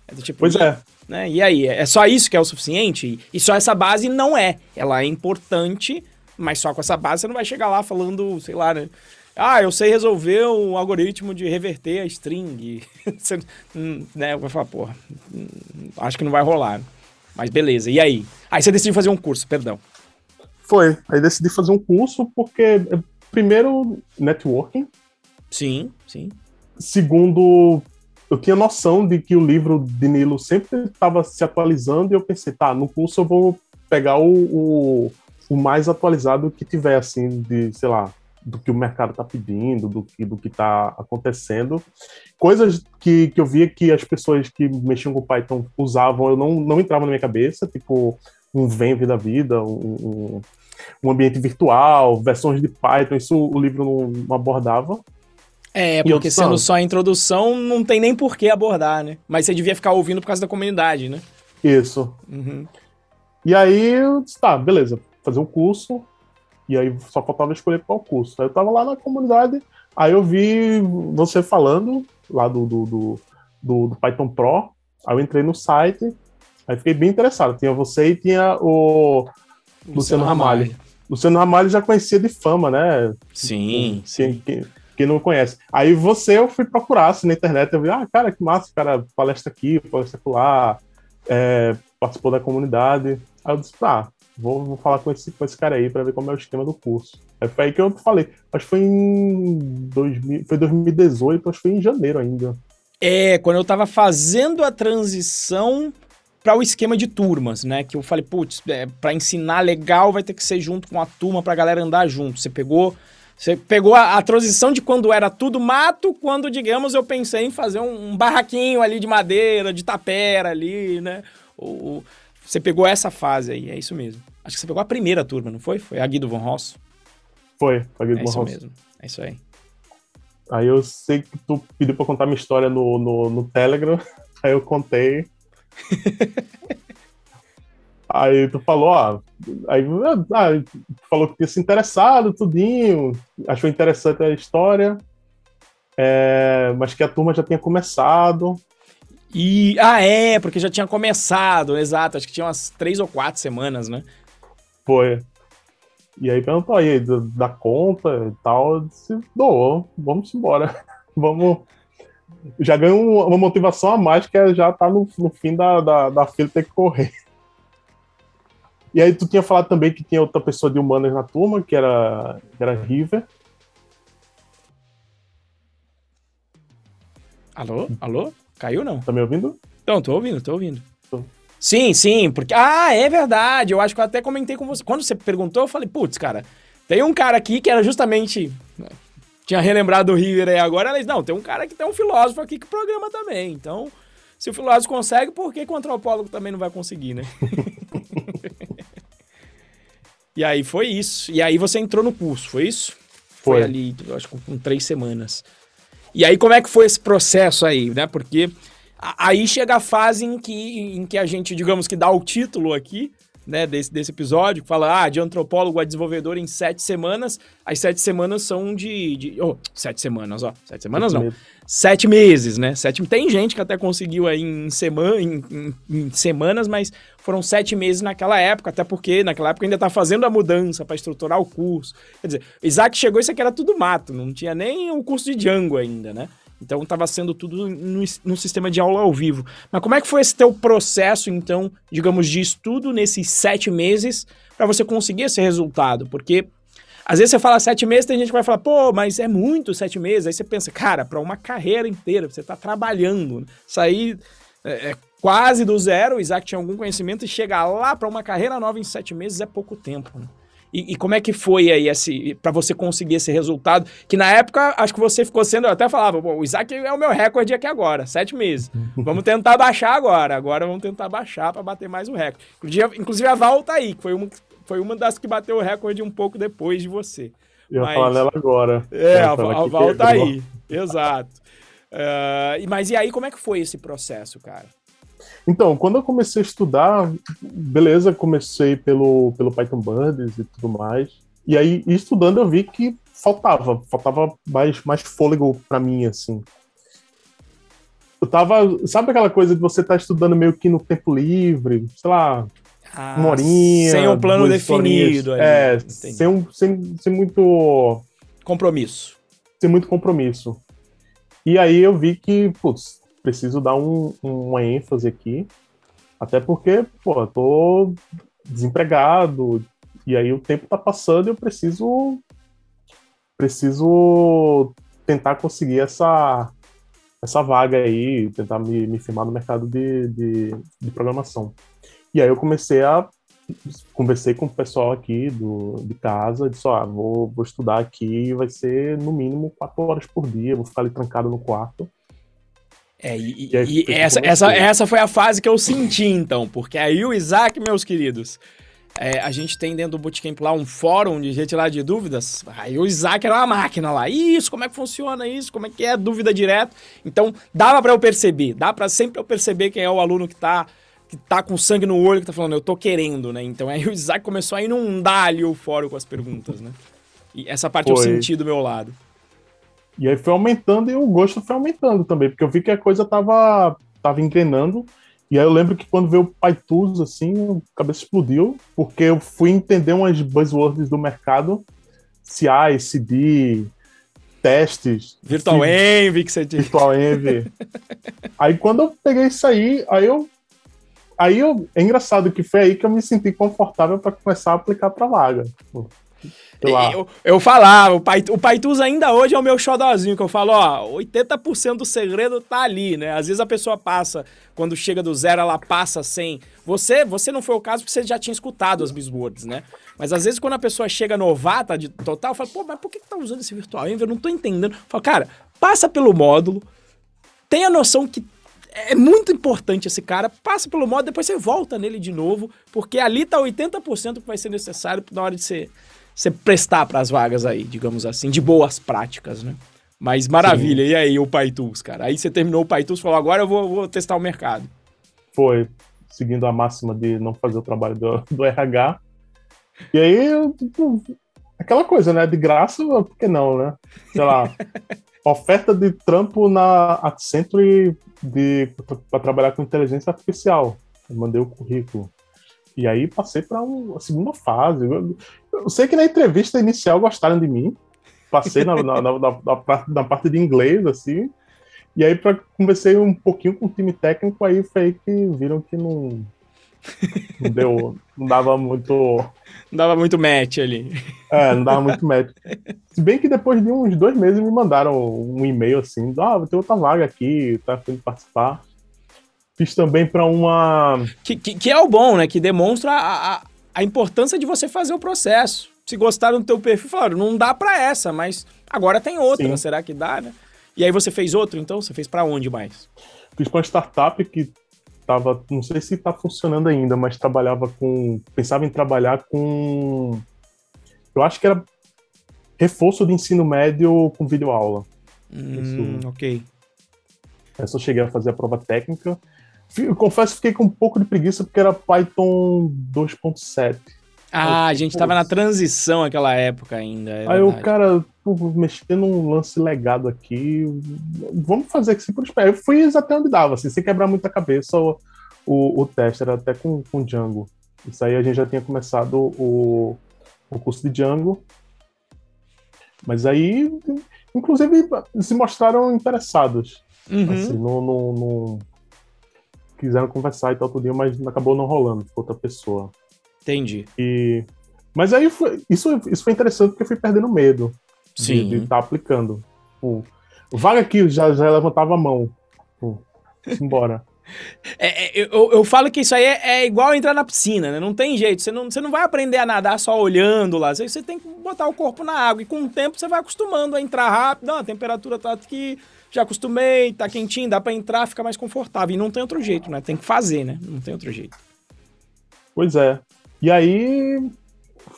É tipo, pois é. Né? E aí, é só isso que é o suficiente? E só essa base não é. Ela é importante, mas só com essa base você não vai chegar lá falando, sei lá, né? Ah, eu sei resolver um algoritmo de reverter a string. você, hum, né? Eu vou falar, porra, hum, acho que não vai rolar. Mas beleza, e aí? Aí você decidiu fazer um curso, perdão. Foi, aí decidi fazer um curso porque primeiro, networking. Sim, sim. Segundo, eu tinha noção de que o livro de Nilo sempre estava se atualizando e eu pensei, tá, no curso eu vou pegar o, o, o mais atualizado que tiver, assim, de, sei lá, do que o mercado está pedindo, do que do que está acontecendo. Coisas que, que eu via que as pessoas que mexiam com Python usavam, eu não, não entrava na minha cabeça, tipo um Venv da vida, um, um ambiente virtual, versões de Python, isso o livro não, não abordava. É, porque sendo só a introdução, não tem nem por que abordar, né? Mas você devia ficar ouvindo por causa da comunidade, né? Isso. Uhum. E aí, tá, beleza, fazer um curso, e aí só faltava escolher qual curso. Aí eu tava lá na comunidade, aí eu vi você falando lá do, do, do, do, do Python Pro, aí eu entrei no site, aí fiquei bem interessado. Tinha você e tinha o Luciano, Ramalho. Luciano Ramalho já conhecia de fama, né? Sim, quem, sim. Quem, quem, não conhece. Aí você, eu fui procurar assim, na internet, eu vi, ah, cara, que massa, cara, palestra aqui, palestra lá, é, participou da comunidade. Aí eu disse, ah, vou, vou falar com esse, com esse cara aí para ver como é o esquema do curso. Aí foi aí que eu falei, acho que foi em 2000, foi 2018, acho que foi em janeiro ainda. É, quando eu tava fazendo a transição para o esquema de turmas, né? Que eu falei, putz, é, para ensinar legal vai ter que ser junto com a turma para a galera andar junto. Você pegou, você pegou a, a, transição de quando era tudo mato, quando, digamos, eu pensei em fazer um, um, barraquinho ali de madeira, de tapera ali, né? o, você pegou essa fase aí, é isso mesmo. Acho que você pegou a primeira turma, não foi? Foi a Guido Von Ross? Foi, a Guido é Von isso Ross. mesmo, é isso aí. Aí eu sei que tu pediu pra contar minha história no, no, no Telegram, aí eu contei. aí tu falou, ó, aí ah, tu falou que tinha se interessado, tudinho, achou interessante a história, é, mas que a turma já tinha começado. E, ah, é, porque já tinha começado, exato, acho que tinha umas três ou quatro semanas, né? Foi. E aí perguntou aí da conta e tal, eu disse, doou, vamos embora. vamos. Já ganho uma motivação a mais, que é já tá no, no fim da, da, da fila ter que correr. E aí tu tinha falado também que tinha outra pessoa de humanas na turma, que era, que era River. Alô? Alô? Caiu não? Tá me ouvindo? Não, tô ouvindo, tô ouvindo. Sim, sim, porque. Ah, é verdade. Eu acho que eu até comentei com você. Quando você perguntou, eu falei, putz, cara, tem um cara aqui que era justamente. né, Tinha relembrado o River aí agora. Ela disse, não, tem um cara que tem um filósofo aqui que programa também. Então, se o filósofo consegue, por que, que o antropólogo também não vai conseguir, né? e aí foi isso. E aí você entrou no curso, foi isso? Foi, Foi. ali, acho que com três semanas. E aí, como é que foi esse processo aí, né? Porque aí chega a fase em que, em que a gente, digamos que dá o título aqui, né, desse, desse episódio, que fala, ah, de antropólogo a desenvolvedor em sete semamas. As sete semanas são de... de oh, sete semanas, ó. Sete semanas não. Sete meses, né? Sete, tem gente que até conseguiu aí em, semana, em, em- em semanas, mas foram sete meses naquela época, até porque naquela época ainda tá fazendo a mudança para estruturar o curso. Quer dizer, Isaac chegou, isso aqui era tudo mato, não tinha nem o curso de Django ainda, né? Então estava sendo tudo no, sistema de aula ao vivo. Mas como é que foi esse teu processo, então, digamos, de estudo nesses sete meses para você conseguir esse resultado? Porque às vezes você fala sete meses, tem gente que vai falar, pô, mas é muito sete meses. Aí você pensa, cara, para uma carreira inteira, você tá trabalhando, sair é, é, quase do zero, o Isaac tinha algum conhecimento, e chegar lá para uma carreira nova em sete meses é pouco tempo, né? E, e como é que foi aí esse para você conseguir esse resultado? Que na época acho que você ficou sendo, eu até falava, "Pô, o Isaac é o meu recorde aqui agora, sete meses. Vamos tentar baixar agora. Agora vamos tentar baixar para bater mais um recorde. Inclusive, a Val tá aí, que foi uma, foi uma das que bateu o recorde um pouco depois de você. Eu ia Mas- falar nela agora. É, a, a que Val tá aí. Exato. E- mas e aí, como é que foi esse processo, cara? Então, quando eu comecei a estudar, beleza, comecei pelo, pelo Python Birds e tudo mais. E aí, estudando, eu vi que faltava, faltava mais, mais fôlego para mim, assim. Eu tava, sabe aquela coisa de você estar estudando meio que no tempo livre, sei lá, Ah, uma horinha. Sem um plano definido. ali, É, entendi. sem, um, sem, sem muito Compromisso. sem muito compromisso. E aí eu vi que, putz, preciso dar um, uma ênfase aqui, até porque, pô, eu tô desempregado, e aí o tempo tá passando e eu preciso preciso tentar conseguir essa essa vaga aí, tentar me, me firmar no mercado de, de, de programação. E aí eu comecei a conversei com o pessoal aqui do, de casa, disse, ó, vou, vou estudar aqui, vai ser no mínimo quatro horas por dia, vou ficar ali trancado no quarto. É, e, E aí, e essa, como essa, foi. essa foi a fase que eu senti, então, porque aí o Isaac, meus queridos, é, a gente tem dentro do Bootcamp lá um fórum de retirar de dúvidas, aí o Isaac era uma máquina lá, isso, como é que funciona isso, como é que é dúvida direto, então dava pra eu perceber, dá pra sempre eu perceber quem é o aluno que tá, que tá com sangue no olho, que tá falando, eu tô querendo, né, então aí o Isaac começou a inundar ali o fórum com as perguntas, né, e essa parte eu Foi. senti do meu lado. E aí foi aumentando e o gosto foi aumentando também, porque eu vi que a coisa tava, tava engrenando. E aí eu lembro que quando veio o PyTools, assim, a cabeça explodiu, porque eu fui entender umas buzzwords do mercado, CI, CD, testes, Virtual Envy que você disse. Virtual Envy. aí quando eu peguei isso aí, aí eu. Aí eu. É engraçado que foi aí que eu me senti confortável para começar a aplicar pra vaga. Eu, eu falava, o, Pai, o Paitus ainda hoje é o meu xodózinho, que eu falo, ó, 80% do segredo tá ali, né? Às vezes a pessoa passa, quando chega do zero, ela passa sem. Você você não foi o caso porque você já tinha escutado as buzzwords, né? Mas às vezes quando a pessoa chega novata de total, fala, pô, mas por que, que tá usando esse virtual? Eu não tô entendendo. Eu falo, cara, passa pelo módulo, tenha noção que é muito importante esse cara, passa pelo modo, depois você volta nele de novo, porque ali tá 80% que vai ser necessário na hora de você, você prestar para as vagas aí, digamos assim, de boas práticas, né? Mas maravilha, Sim. e aí o PyTools, cara? Aí você terminou o PyTools e falou, agora eu vou, vou, testar o mercado. Foi, seguindo a máxima de não fazer o trabalho do, do RH. E aí, tipo, aquela coisa, né? De graça, por que não, né? Sei lá, oferta de trampo na Accenture de para trabalhar com inteligência artificial. Eu mandei o currículo. E aí passei para a segunda fase. Eu, eu, sei que na entrevista inicial gostaram de mim. Passei na, na, na, na, na parte de inglês, assim. E aí, para conversei um pouquinho com o time técnico, aí foi aí que viram que não, não deu, não dava muito. Não dava muito match ali. É, não dava muito match. Se bem que depois de uns dois meses me mandaram um e-mail assim: ah, tem outra vaga aqui, tá afim de participar. Fiz também para uma. Que, que, que, é o bom, né? Que demonstra a, a, a, importância de você fazer o processo. Se gostaram do teu perfil, falaram, não dá para essa, mas agora tem outra, Sim. será que dá, né? E aí você fez outro, então? Você fez para onde mais? Fiz para uma startup que tava, não sei se está funcionando ainda, mas trabalhava com, pensava em trabalhar com, eu acho que era reforço de ensino médio com videoaula. Hum, Isso, ok. Eu só cheguei a fazer a prova técnica. Eu confesso que fiquei com um pouco de preguiça porque era Python 2.7. Ah, a gente estava na transição naquela época ainda. É aí o cara, mexendo num lance legado aqui, vamos fazer aqui por espera. Eu fui até onde dava, assim, sem quebrar muita cabeça o, o, o teste, era até com, com Django. Isso aí a gente já tinha começado o, o curso de Django. Mas aí, inclusive, se mostraram interessados. Uhum. Assim, no, no, no, Quiseram conversar e tal, tudo, mas acabou não rolando, ficou outra pessoa. Entendi. E... Mas aí foi, isso, isso foi interessante porque eu fui perdendo medo Sim. de estar tá aplicando. o vaga aqui já, já levantava a mão. Pô, embora. É, é, eu, eu falo que isso aí é, é, igual entrar na piscina, né? Não tem jeito. Você não, você não vai aprender a nadar só olhando lá. Você, você tem que botar o corpo na água. E com o tempo você vai acostumando a entrar rápido. Não, a temperatura tá aqui, já acostumei, tá quentinho, dá para entrar, fica mais confortável. E não tem outro jeito, né? Tem que fazer, né? Não tem outro jeito. Pois é. E aí,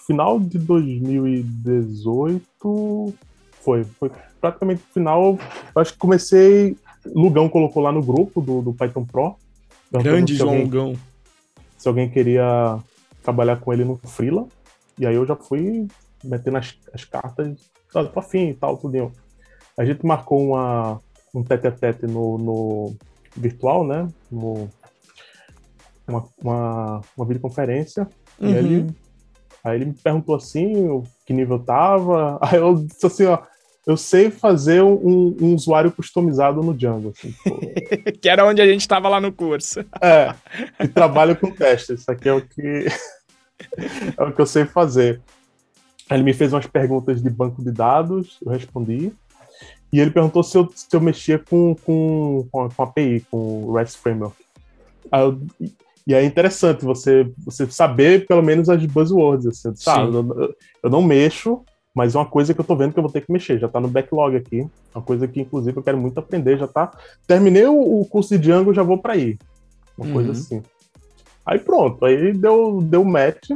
final de 2018 foi, foi praticamente final. Eu acho que comecei. Lugão colocou lá no grupo do, do Python Pro. Grande João alguém, Lugão. Se alguém queria trabalhar com ele no Freela. E aí eu já fui metendo as, as cartas, tá, tô afim e tal, tudo. A gente marcou uma, um tete a tete no, no virtual, né? No, uma, uma, uma videoconferência. Uhum. E ele, aí ele me perguntou assim, que nível tava. Aí eu disse assim, ó, eu sei fazer um, um usuário customizado no Django. Assim, que era onde a gente estava lá no curso. É, e trabalho com testes. Isso aqui é o que é o que eu sei fazer. Ele me fez umas perguntas de banco de dados, eu respondi. E ele perguntou se eu, se eu mexia com, com, com, API, com o REST Framework. E é interessante você, você saber pelo menos as buzzwords. Assim, sabe? Eu, eu, não mexo, mas é uma coisa que eu tô vendo que eu vou ter que mexer. Já tá no backlog aqui. Uma coisa que, inclusive, eu quero muito aprender. Já tá. Terminei o, o curso de Django, já vou para aí. Uma uhum. coisa assim. Aí pronto, aí deu, deu match.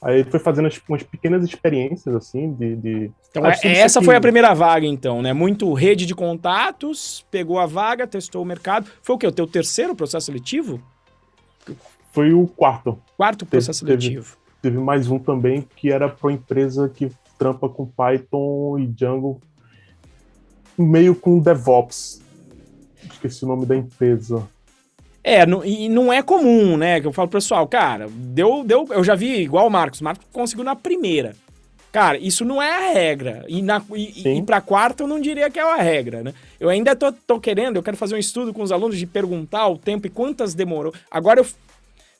Aí foi fazendo umas pequenas experiências, assim, de. de... Então, ah, essa foi a primeira vaga, então, né? Muito rede de contatos, pegou a vaga, testou o mercado. Foi o quê? O teu terceiro processo seletivo? Foi o quarto. Quarto processo teve, seletivo. Teve, teve mais um também que era para uma empresa que trampa com Python e Django, meio com DevOps. Esqueci o nome da empresa. É, não, e não é comum, né? Que eu falo, pessoal, cara, deu, deu. Eu já vi igual o Marcos. O Marcos conseguiu na primeira. Cara, isso não é a regra. E, na, e, e pra quarta eu não diria que é a regra, né? Eu ainda tô, tô querendo, eu quero fazer um estudo com os alunos de perguntar o tempo e quantas demorou. Agora eu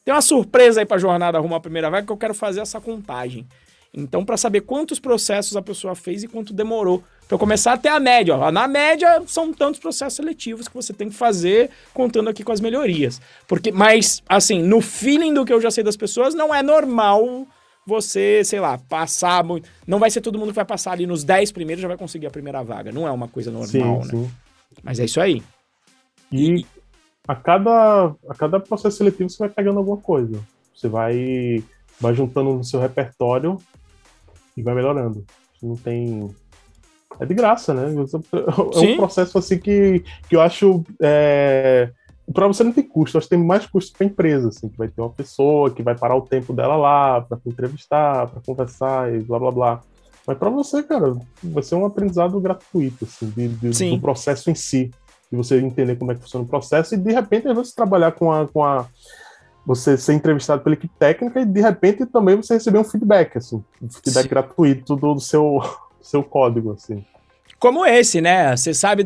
tem uma surpresa aí pra jornada arrumar a primeira vaga que eu quero fazer essa contagem. Então, para saber quantos processos a pessoa fez e quanto demorou. Para começar a ter a média. Ó. Na média, são tantos processos seletivos que você tem que fazer, contando aqui com as melhorias. Porque, mas, assim, no feeling do que eu já sei das pessoas, não é normal você, sei lá, passar muito. Não vai ser todo mundo que vai passar ali nos 10 primeiros já vai conseguir a primeira vaga. Não é uma coisa normal, sim, né? Sim. Mas é isso aí. E a cada, a cada processo seletivo você vai pegando alguma coisa. Você vai, vai juntando no seu repertório e vai melhorando. Não tem. É de graça, né? É Sim. um processo assim que, que eu acho. É... Para você não tem custo, acho que tem mais custo para a empresa, assim, que vai ter uma pessoa que vai parar o tempo dela lá para entrevistar, para conversar e blá blá blá. Mas para você, cara, vai ser um aprendizado gratuito, assim, de, de, do processo em si de você entender como é que funciona o processo e de repente você trabalhar com a, com a você ser entrevistado pela equipe técnica e de repente também você receber um feedback, assim, um feedback Sim. gratuito do, do seu, seu código, assim. Como esse, né? Você sabe,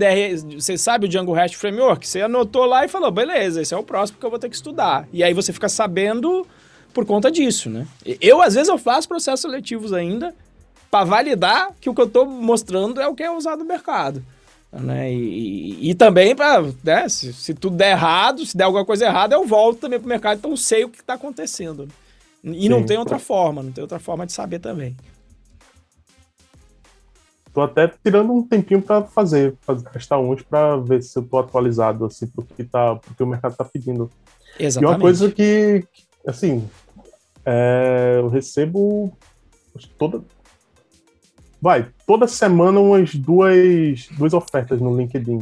você sabe o Django REST Framework? Você anotou lá e falou, beleza, esse é o próximo que eu vou ter que estudar. E aí você fica sabendo por conta disso, né? Eu, às vezes, eu faço processos seletivos ainda para validar que o que eu estou mostrando é o que é usado no mercado. Né? E, e, e também para, né, se, se, tudo der errado, se der alguma coisa errada, eu volto também para o mercado, então sei o que está acontecendo. E Sim. não tem outra forma, não tem outra forma de saber também. Tô até tirando um tempinho para fazer, fazer testar uns para ver se eu tô atualizado assim porque tá, porque o mercado tá pedindo. Exatamente. E uma coisa que, assim, é, eu recebo toda vai, toda semana umas duas, duas ofertas no LinkedIn.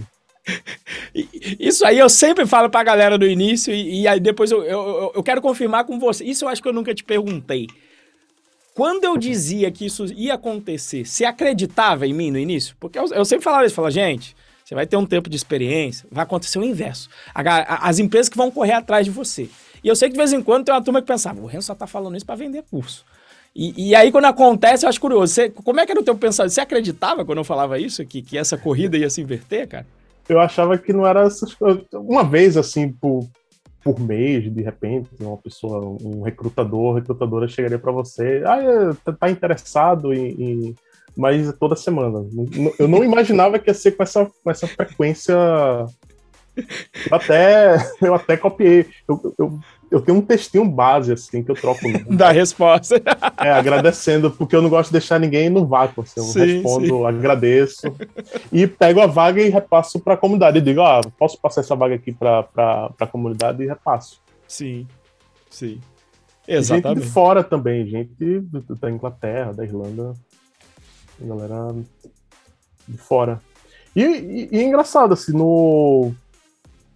Isso aí eu sempre falo pra galera no início e, e aí depois eu, eu, eu, quero confirmar com você. Isso eu acho que eu nunca te perguntei. Quando eu dizia que isso ia acontecer, você acreditava em mim no início? Porque eu, eu sempre falava isso, falava, gente, você vai ter um tempo de experiência, vai acontecer o inverso. A, as empresas que vão correr atrás de você. E eu sei que de vez em quando tem uma turma que pensava, o Renzo só tá falando isso para vender curso. E, e, aí, quando acontece, eu acho curioso. Você, como é que era o teu pensamento? Você acreditava quando eu falava isso? Que, que essa corrida ia se inverter, cara? Eu achava que não era. Uma vez, assim, por, por mês, de repente, uma pessoa, um recrutador, recrutadora chegaria para você. Ah, é, tá, tá interessado em, em. Mas toda semana. Eu não imaginava que ia ser com essa, com essa frequência até, eu até copiei. Eu, eu, eu tenho um textinho base, assim, que eu troco. da resposta. É, agradecendo, porque eu não gosto de deixar ninguém no vácuo. Assim, eu sim, respondo, sim. agradeço. E pego a vaga e repasso para a comunidade. E digo, ah, posso passar essa vaga aqui para a comunidade e repasso. Sim, sim. Exatamente. Gente de fora também, gente da Inglaterra, da Irlanda. Galera de fora. E, e, e é engraçado, assim, no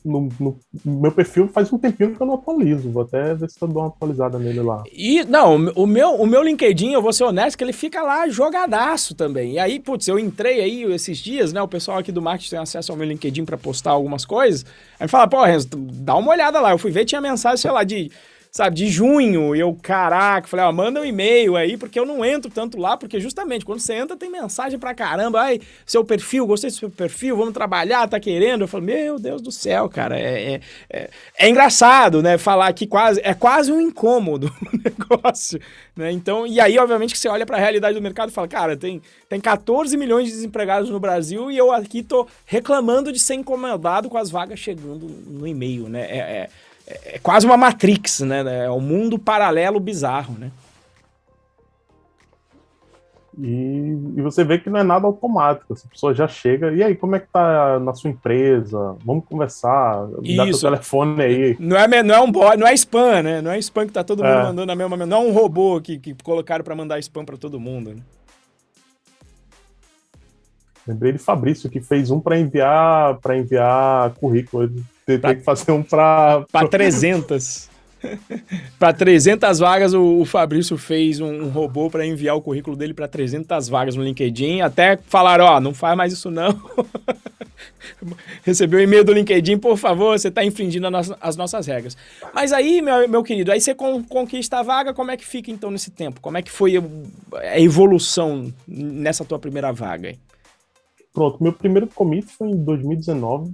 no, no, meu perfil faz um tempinho que eu não atualizo. Vou até ver se eu dou uma atualizada nele lá. E, não, o meu, o meu LinkedIn, eu vou ser honesto, que ele fica lá jogadaço também. E aí, putz, eu entrei aí esses dias, né? O pessoal aqui do marketing tem acesso ao meu LinkedIn para postar algumas coisas. Aí fala, pô, Renzo, dá uma olhada lá. Eu fui ver, tinha mensagem, sei lá, de sabe, de junho, e eu, caraca, falei, ó, manda um e-mail aí, porque eu não entro tanto lá, porque justamente quando você entra tem mensagem pra caramba, ai, seu perfil, gostei do seu perfil, vamos trabalhar, tá querendo? Eu falo, meu Deus do céu, cara, é, é, é, é engraçado, né, falar que quase, é quase um incômodo o negócio, né, então, e aí, obviamente, que você olha pra realidade do mercado e fala, cara, tem, tem 14 milhões de desempregados no Brasil e eu aqui tô reclamando de ser incomodado com as vagas chegando no e-mail, né, é, é é, quase uma Matrix, né? É um mundo paralelo bizarro, né? E, e, você vê que não é nada automático. Essa pessoa já chega, e aí, como é que tá na sua empresa? Vamos conversar, Isso. dá teu telefone aí. Não é, não é um boy, não é spam, né? Não é spam que tá todo mundo é. mandando a mesma. Não é um robô que, que colocaram para mandar spam para todo mundo, né? Lembrei de Fabrício que fez um para enviar para enviar currículo. Ele tem que fazer um para para 300. para 300 vagas, o, o Fabrício fez um, um robô para enviar o currículo dele para 300 vagas no LinkedIn. Até falaram: Ó, oh, não faz mais isso não. Recebeu um e-mail do LinkedIn, por favor, você está infringindo as nossas regras. Mas aí, meu, meu querido, aí você conquista a vaga, como é que fica então nesse tempo? Como é que foi a evolução nessa tua primeira vaga? Pronto, meu primeiro commit foi em 2019,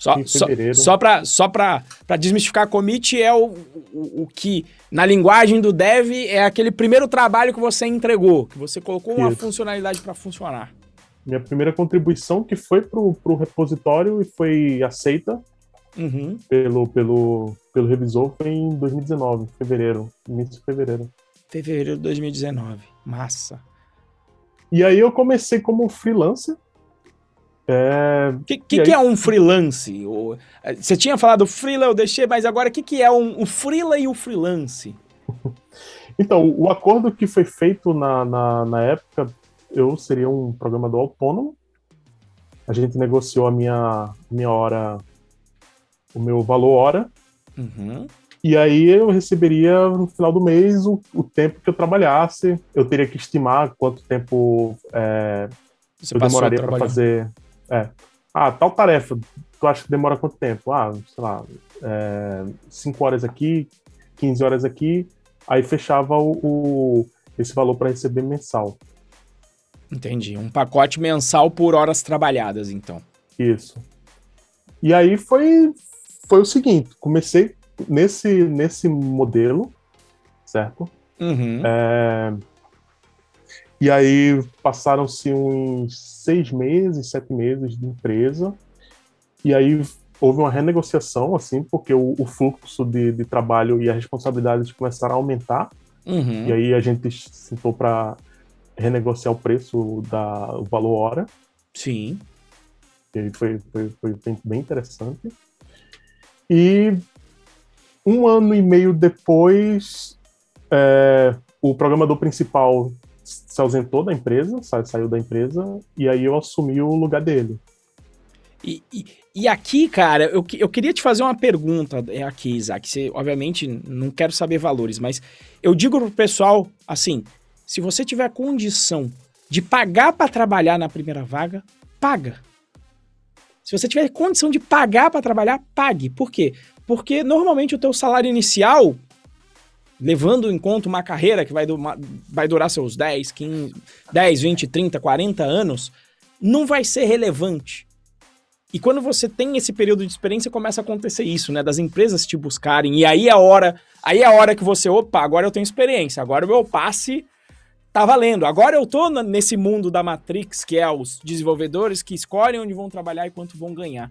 só. Só, só para só pra, pra desmistificar, commit é o, o, o, que, na linguagem do dev, é aquele primeiro trabalho que você entregou, que você colocou uma Isso. funcionalidade para funcionar. Minha primeira contribuição que foi pro, pro repositório e foi aceita uhum. pelo, pelo, pelo revisor foi em 2019, fevereiro, início de fevereiro. Fevereiro de 2019, massa. E aí eu comecei como freelancer. É... O que, que, que, é um freelance? Você tinha falado freela, eu deixei, mas agora o que, que é um, um freela e o freelance? Então, o acordo que foi feito na, na, na, época, eu seria um programador autônomo. A gente negociou a minha, minha hora, o meu valor hora. Uhum. E aí eu receberia no final do mês o, o tempo que eu trabalhasse. Eu teria que estimar quanto tempo é, eu demoraria para fazer. É. Ah, tal tarefa, tu acha que demora quanto tempo? Ah, sei lá, 5 é, horas aqui, 15 horas aqui, aí fechava o, o esse valor para receber mensal. Entendi. Um pacote mensal por horas trabalhadas, então. Isso. E aí foi, foi o seguinte: comecei nesse, nesse modelo, certo? Uhum. É, e aí passaram-se uns seis meses, sete meses de empresa, e aí houve uma renegociação, assim, porque o, o fluxo de, de, trabalho e as responsabilidades começaram a aumentar, uhum. e aí a gente sentou para renegociar o preço da o valor hora. Sim. E aí foi, foi, foi bem interessante. E um ano e meio depois, é, o programador principal se ausentou da empresa, saiu da empresa, e aí eu assumi o lugar dele. E, e, e, aqui, cara, eu, eu queria te fazer uma pergunta é, aqui, Isaac. Você, obviamente, não quero saber valores, mas eu digo pro pessoal, assim, se você tiver condição de pagar para trabalhar na primeira vaga, paga. Se você tiver condição de pagar para trabalhar, pague. Por quê? Porque normalmente o teu salário inicial, levando em conta uma carreira que vai, du vai durar seus 10, 15, 10, 20, 30, 40 anos, não vai ser relevante. E quando você tem esse período de experiência, começa a acontecer isso, né? Das empresas te buscarem. E aí é a hora, aí é a hora que você, opa, agora eu tenho experiência, agora o meu passe tá valendo. Agora eu tô nesse mundo da Matrix, que é os desenvolvedores que escolhem onde vão trabalhar e quanto vão ganhar.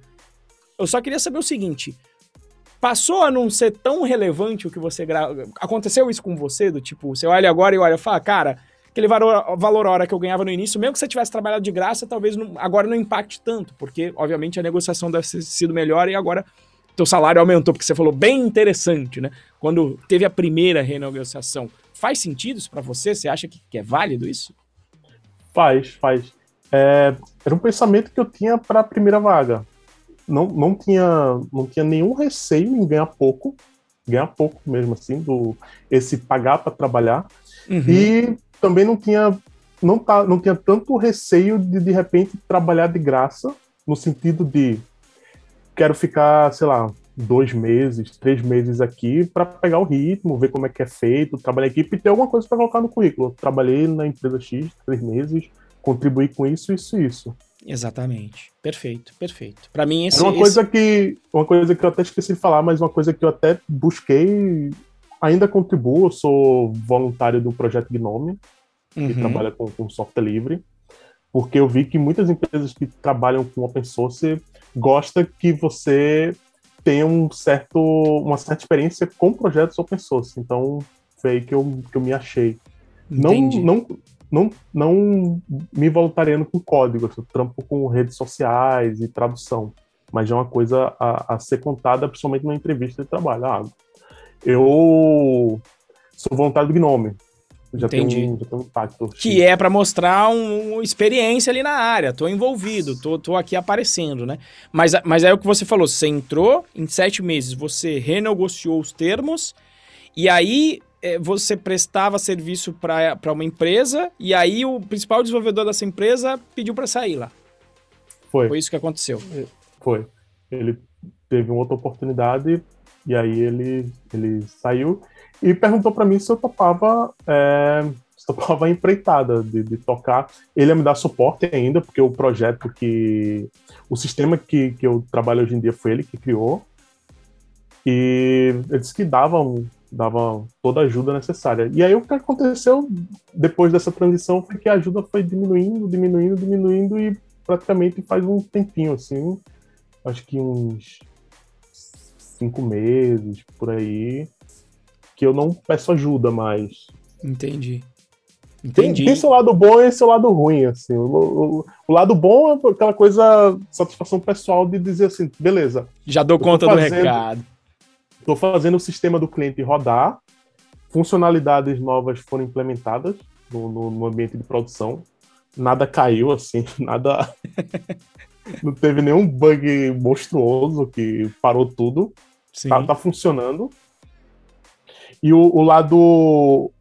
Eu só queria saber o seguinte: passou a não ser tão relevante o que você grava. Aconteceu isso com você? Do tipo, você olha agora e olha e fala, cara, aquele valor, valor hora que eu ganhava no início, mesmo que você tivesse trabalhado de graça, talvez não, agora não impacte tanto, porque, obviamente, a negociação deve ter sido melhor e agora teu salário aumentou, porque você falou bem interessante, né? Quando teve a primeira renegociação. Faz sentido isso para você? Você acha que, que, é válido isso? Faz, faz. É, era um pensamento que eu tinha para a primeira vaga não, não, tinha, não tinha nenhum receio em ganhar pouco, ganhar pouco mesmo assim, do esse pagar para trabalhar. Uhum. E também não tinha não, tá, não tinha tanto receio de de repente trabalhar de graça, no sentido de quero ficar, sei lá, dois meses, três meses aqui para pegar o ritmo, ver como é que é feito, trabalhar em equipe e ter alguma coisa para colocar no currículo. trabalhei na empresa X três meses, contribuí com isso, isso, isso. Exatamente. Perfeito, perfeito. Para mim esse uma coisa que uma coisa que eu até esqueci de falar, mas uma coisa que eu até busquei, ainda contribuo, eu sou voluntário do projeto Gnome, que uhum. trabalha com, com software livre, porque eu vi que muitas empresas que trabalham com open source gostam que você tenha um certo, uma certa experiência com projetos open source. Então, foi aí que eu, que eu me achei. Entendi. Não, não, não, não me voluntariando com código, eu trampo com redes sociais e tradução, mas é uma coisa a, a ser contada, principalmente numa entrevista de trabalho. Ah, eu sou voluntário do Gnome, já Entendi. Tem um, já tem um impacto. Que é para mostrar um, uma experiência ali na área. Tô envolvido, tô, tô aqui aparecendo, né? Mas, mas é o que você falou: você entrou em sete meses, você renegociou os termos, e aí você prestava serviço para uma empresa e aí o principal desenvolvedor dessa empresa pediu para sair lá. Foi. Foi isso que aconteceu. É, foi. Ele teve uma outra oportunidade e aí ele, ele saiu e perguntou para mim se eu topava, é, se topava a empreitada de, de, tocar. Ele ia me dar suporte ainda, porque o projeto que. O sistema que, que eu trabalho hoje em dia foi ele que criou. E ele disse que dava um, dava toda a ajuda necessária. E aí o que aconteceu depois dessa transição foi que a ajuda foi diminuindo, diminuindo, diminuindo e praticamente faz um tempinho assim, acho que uns cinco meses por aí, que eu não peço ajuda mais. Entendi. Entendi. Tem, tem seu lado bom e seu lado ruim, assim. O, o, o, lado bom é aquela coisa, satisfação pessoal de dizer assim, beleza. Já dou conta fazendo, do recado. Estou fazendo o sistema do cliente rodar, funcionalidades novas foram implementadas no, no, no ambiente de produção, nada caiu, assim, nada... não teve nenhum bug monstruoso que parou tudo. Tá, tá, funcionando. E o, o lado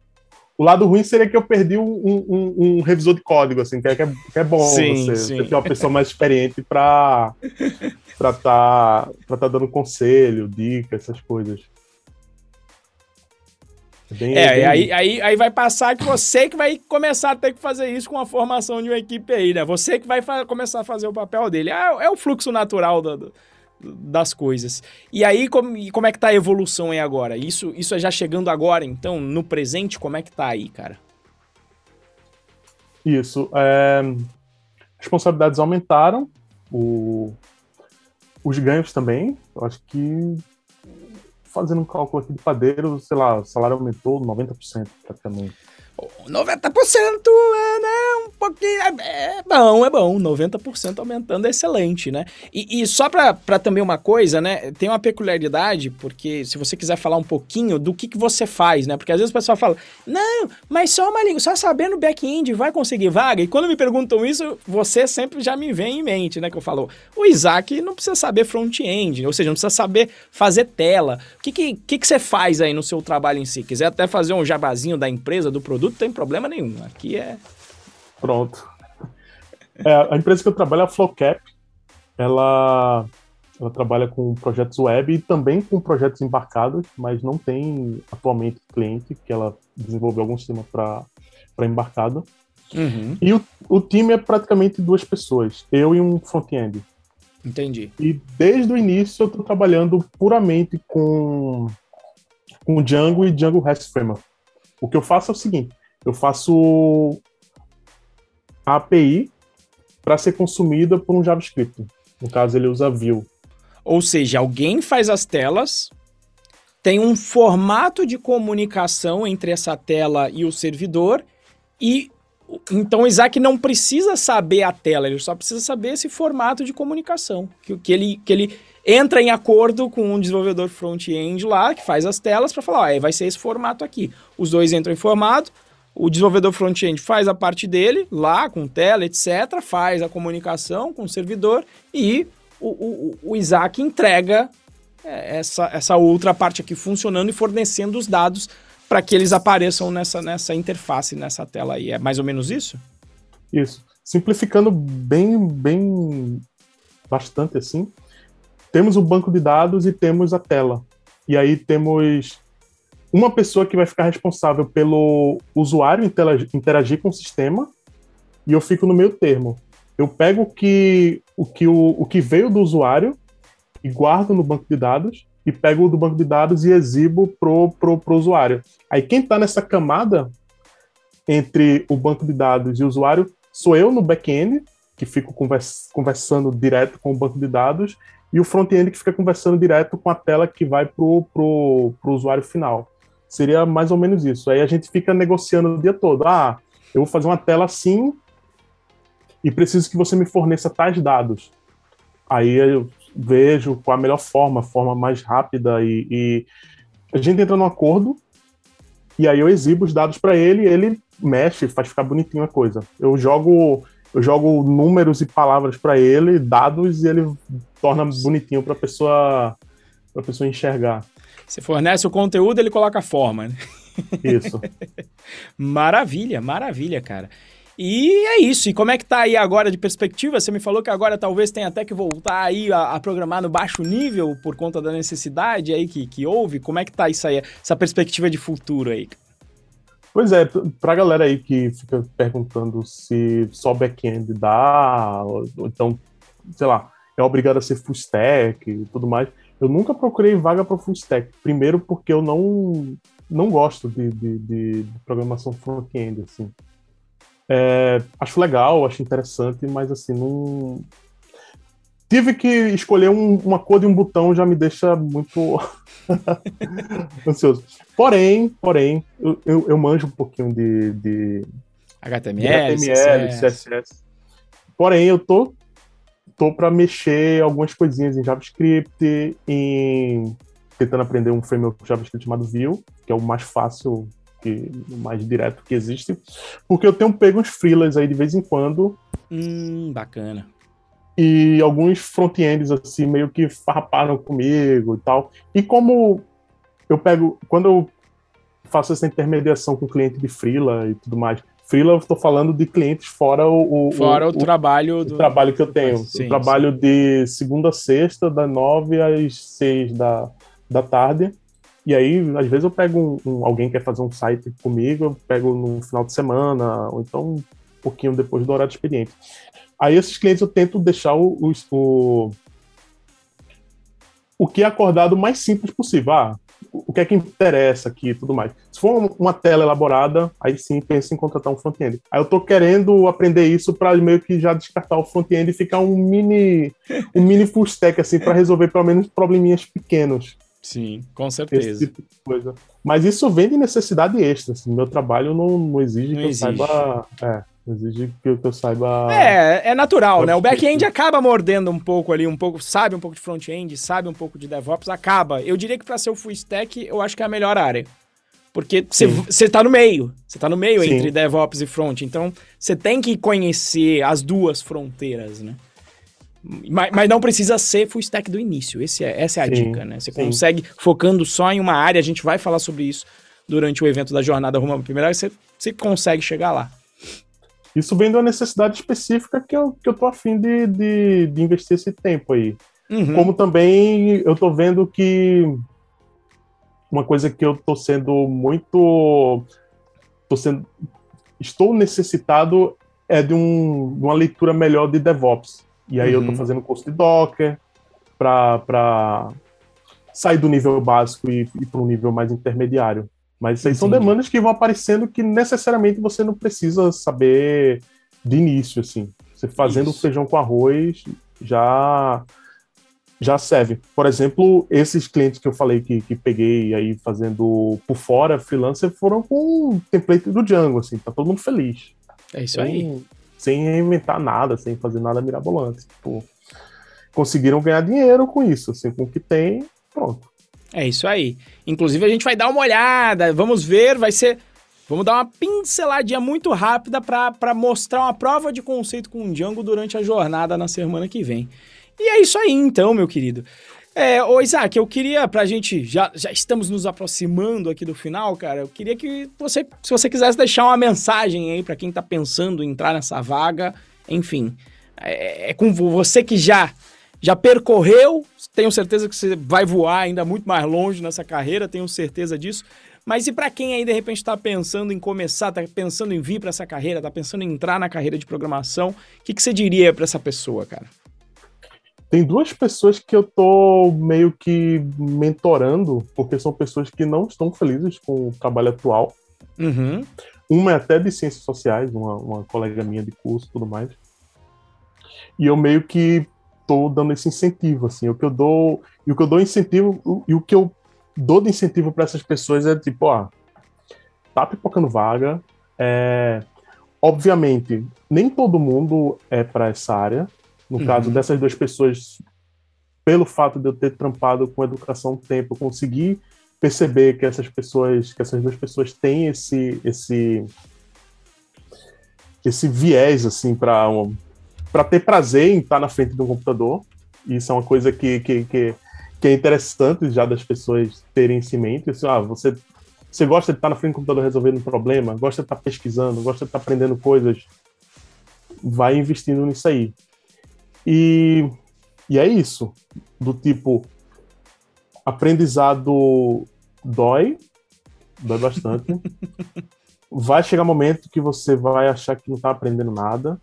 o lado ruim seria que eu perdi um, um, um revisor de código, assim, que é, que é, que é bom sim, você, sim. você ter uma pessoa mais experiente para para tá, pra tá dando conselho, dica, essas coisas. Bem, é, bem... Aí, aí, aí vai passar que você que vai começar a ter que fazer isso com a formação de uma equipe aí, né? Você que vai começar a fazer o papel dele. É, é o fluxo natural do, do das coisas. E aí, como, como é que tá a evolução aí agora? Isso, isso é já chegando agora, então, no presente, como é que tá aí, cara? Isso. É... Responsabilidades aumentaram, o... os ganhos também. Eu acho que, fazendo um cálculo aqui de padeiro, sei lá, o salário aumentou 90% praticamente. 90% é, né, um pouquinho. É, é bom, é bom. 90% aumentando é excelente, né? E, e só para também uma coisa, né? Tem uma peculiaridade, porque se você quiser falar um pouquinho do que, que você faz, né? Porque às vezes o pessoal fala, não, mas só uma língua, só sabendo back-end vai conseguir vaga. E quando me perguntam isso, você sempre já me vem em mente, né? Que eu falo, o Isaac não precisa saber front-end, ou seja, não precisa saber fazer tela. O que, que, que, que você faz aí no seu trabalho em si? Quiser até fazer um jabazinho da empresa, do produto, tem problema nenhum. Aqui é. Pronto. É, a empresa que eu trabalho é a Flowcap. Ela, ela trabalha com projetos web e também com projetos embarcados, mas não tem atualmente cliente que ela desenvolveu algum sistema para embarcado. Uhum. E o, o time é praticamente duas pessoas, eu e um front-end. Entendi. E desde o início eu estou trabalhando puramente com, com Django e Django REST Framework. O que eu faço é o seguinte: eu faço a API para ser consumida por um JavaScript. No caso, ele usa Vue. Ou seja, alguém faz as telas, tem um formato de comunicação entre essa tela e o servidor, e então o Isaac não precisa saber a tela, ele só precisa saber esse formato de comunicação. Que, que, ele, que ele entra em acordo com um desenvolvedor front-end lá, que faz as telas, para falar: ó, vai ser esse formato aqui. Os dois entram em formato, o desenvolvedor front-end faz a parte dele, lá com tela, etc., faz a comunicação com o servidor e o, o, o Isaac entrega é, essa, essa outra parte aqui funcionando e fornecendo os dados para que eles apareçam nessa, nessa interface, nessa tela aí. É mais ou menos isso? Isso. Simplificando bem, bem bastante assim, temos o banco de dados e temos a tela. E aí temos uma pessoa que vai ficar responsável pelo usuário interagir com o sistema e eu fico no meio termo. Eu pego o que, o que, o, o que veio do usuário e guardo no banco de dados e pego do banco de dados e exibo pro, pro, pro usuário. Aí quem está nessa camada entre o banco de dados e o usuário sou eu no back-end, que fico convers, conversando direto com o banco de dados, e o front-end que fica conversando direto com a tela que vai pro, pro, pro usuário final. Seria mais ou menos isso. Aí a gente fica negociando o dia todo. Ah, eu vou fazer uma tela assim e preciso que você me forneça tais dados. Aí eu vejo qual a melhor forma, forma mais rápida e, e a gente entra num acordo e aí eu exibo os dados para ele, ele mexe, faz ficar bonitinho a coisa. Eu jogo eu jogo números e palavras para ele, dados e ele torna bonitinho para pessoa para pessoa enxergar. Você fornece o conteúdo, ele coloca a forma. Né? Isso. maravilha, maravilha, cara. E é isso. E como é que tá aí agora de perspectiva? Você me falou que agora talvez tenha até que voltar aí a, a programar no baixo nível por conta da necessidade aí que, que houve. Como é que tá isso aí, essa perspectiva de futuro aí? Pois é, pra galera aí que fica perguntando se só back-end dá, ou, ou então, sei lá, é obrigado a ser full stack e tudo mais. Eu nunca procurei vaga para full stack. Primeiro porque eu não, não gosto de, de, de, de programação front-end, assim. É, acho legal, acho interessante, mas assim, não... Tive que escolher um, uma cor de um botão já me deixa muito ansioso. Porém, porém, eu, eu, eu, manjo um pouquinho de, de, HTML, HTML, CSS. CSS. Porém, eu tô, tô para mexer algumas coisinhas em JavaScript, em tentando aprender um framework JavaScript chamado Vue, que é o mais fácil, que, o mais direto que existe, porque eu tenho pego uns freelas aí de vez em quando. Hum, bacana. E alguns front-ends, assim, meio que farparam comigo e tal. E como eu pego, quando eu faço essa intermediação com o cliente de freela e tudo mais, freela eu estou falando de clientes fora o, o fora o, o, trabalho do... o trabalho que eu tenho. Sim, o trabalho sim. de segunda a sexta das nove às seis da, da tarde. E aí às vezes eu pego um, um, alguém quer fazer um site comigo eu pego no final de semana ou então um pouquinho depois do horário expediente aí esses clientes eu tento deixar o, o, o, o que é acordado o mais simples possível. Ah, o que é que interessa aqui e tudo mais. Se for uma tela elaborada, aí sim pensa em contratar um front-end. Aí eu tô querendo aprender isso para meio que já descartar o front-end e ficar um mini um mini full stack assim para resolver pelo menos probleminhas pequenos. Sim, com certeza. Tipo. Mas isso vem de necessidade extra. Assim. Meu trabalho não, não exige não que exige. eu saiba. É, exige que eu, saiba. É, é natural, né? O back-end acaba mordendo um pouco ali, um pouco, sabe um pouco de front-end, sabe um pouco de DevOps, acaba. Eu diria que para ser o full stack, eu acho que é a melhor área. Porque você tá no meio. Você tá no meio Sim. entre DevOps e front. Então, você tem que conhecer as duas fronteiras, né? Mas, mas, não precisa ser full stack do início. Esse é, essa é a sim, dica, né? Você consegue, focando só em uma área, a gente vai falar sobre isso durante o evento da jornada Rumo à Primeira, você, você consegue chegar lá. Isso vem de uma necessidade específica que eu, que eu tô afim de, de, de investir esse tempo aí. Uhum. Como também eu tô vendo que uma coisa que eu tô sendo muito. Tô sendo, estou necessitado é de, um, uma leitura melhor de DevOps. E aí uhum. eu tô uhum. fazendo curso de Docker para sair do nível básico e ir para um nível mais intermediário. Mas isso aí são demandas que vão aparecendo que necessariamente você não precisa saber de início, assim. Você fazendo isso. feijão com arroz já já serve. Por exemplo, esses clientes que eu falei que, que peguei aí fazendo por fora, freelancer, foram com o template do Django, assim, tá todo mundo feliz. É isso aí. Sem inventar nada, sem fazer nada mirabolante. Tipo, conseguiram ganhar dinheiro com isso, assim, com o que tem, pronto. É isso aí. Inclusive, a gente vai dar uma olhada, vamos ver, vai ser. Vamos dar uma pinceladinha muito rápida para mostrar uma prova de conceito com o Django durante a jornada na semana que vem. E é isso aí, então, meu querido. É, ô Isaac, eu queria, pra gente, já, já estamos nos aproximando aqui do final, cara, eu queria que você, se você quisesse deixar uma mensagem aí para quem tá pensando em entrar nessa vaga, enfim, é, é com você que já já percorreu, tenho certeza que você vai voar ainda muito mais longe nessa carreira, tenho certeza disso. Mas e para quem aí de repente está pensando em começar, está pensando em vir para essa carreira, está pensando em entrar na carreira de programação, o que, que você diria para essa pessoa, cara? Tem duas pessoas que eu tô meio que mentorando, porque são pessoas que não estão felizes com o trabalho atual. Uhum. Uma é até de ciências sociais, uma, uma colega minha de curso e tudo mais. E eu meio que tô dando esse incentivo, assim, o que eu dou, e o que eu dou incentivo, e o que eu dou de incentivo para essas pessoas é tipo, ó, tá pipocando vaga, é, obviamente, nem todo mundo é para essa área, no uhum. caso dessas duas pessoas, pelo fato de eu ter trampado com educação tempo, eu consegui perceber que essas pessoas, que essas duas pessoas têm esse esse esse viés assim para para ter prazer em estar na frente de um computador. Isso é uma coisa que, que, que, que é interessante já das pessoas terem em mente. Ah, você, você gosta de estar na frente do computador resolvendo um problema, gosta de estar pesquisando, gosta de estar aprendendo coisas, vai investindo nisso aí. E, e é isso. Do tipo, aprendizado dói, dói bastante. vai chegar um momento que você vai achar que não está aprendendo nada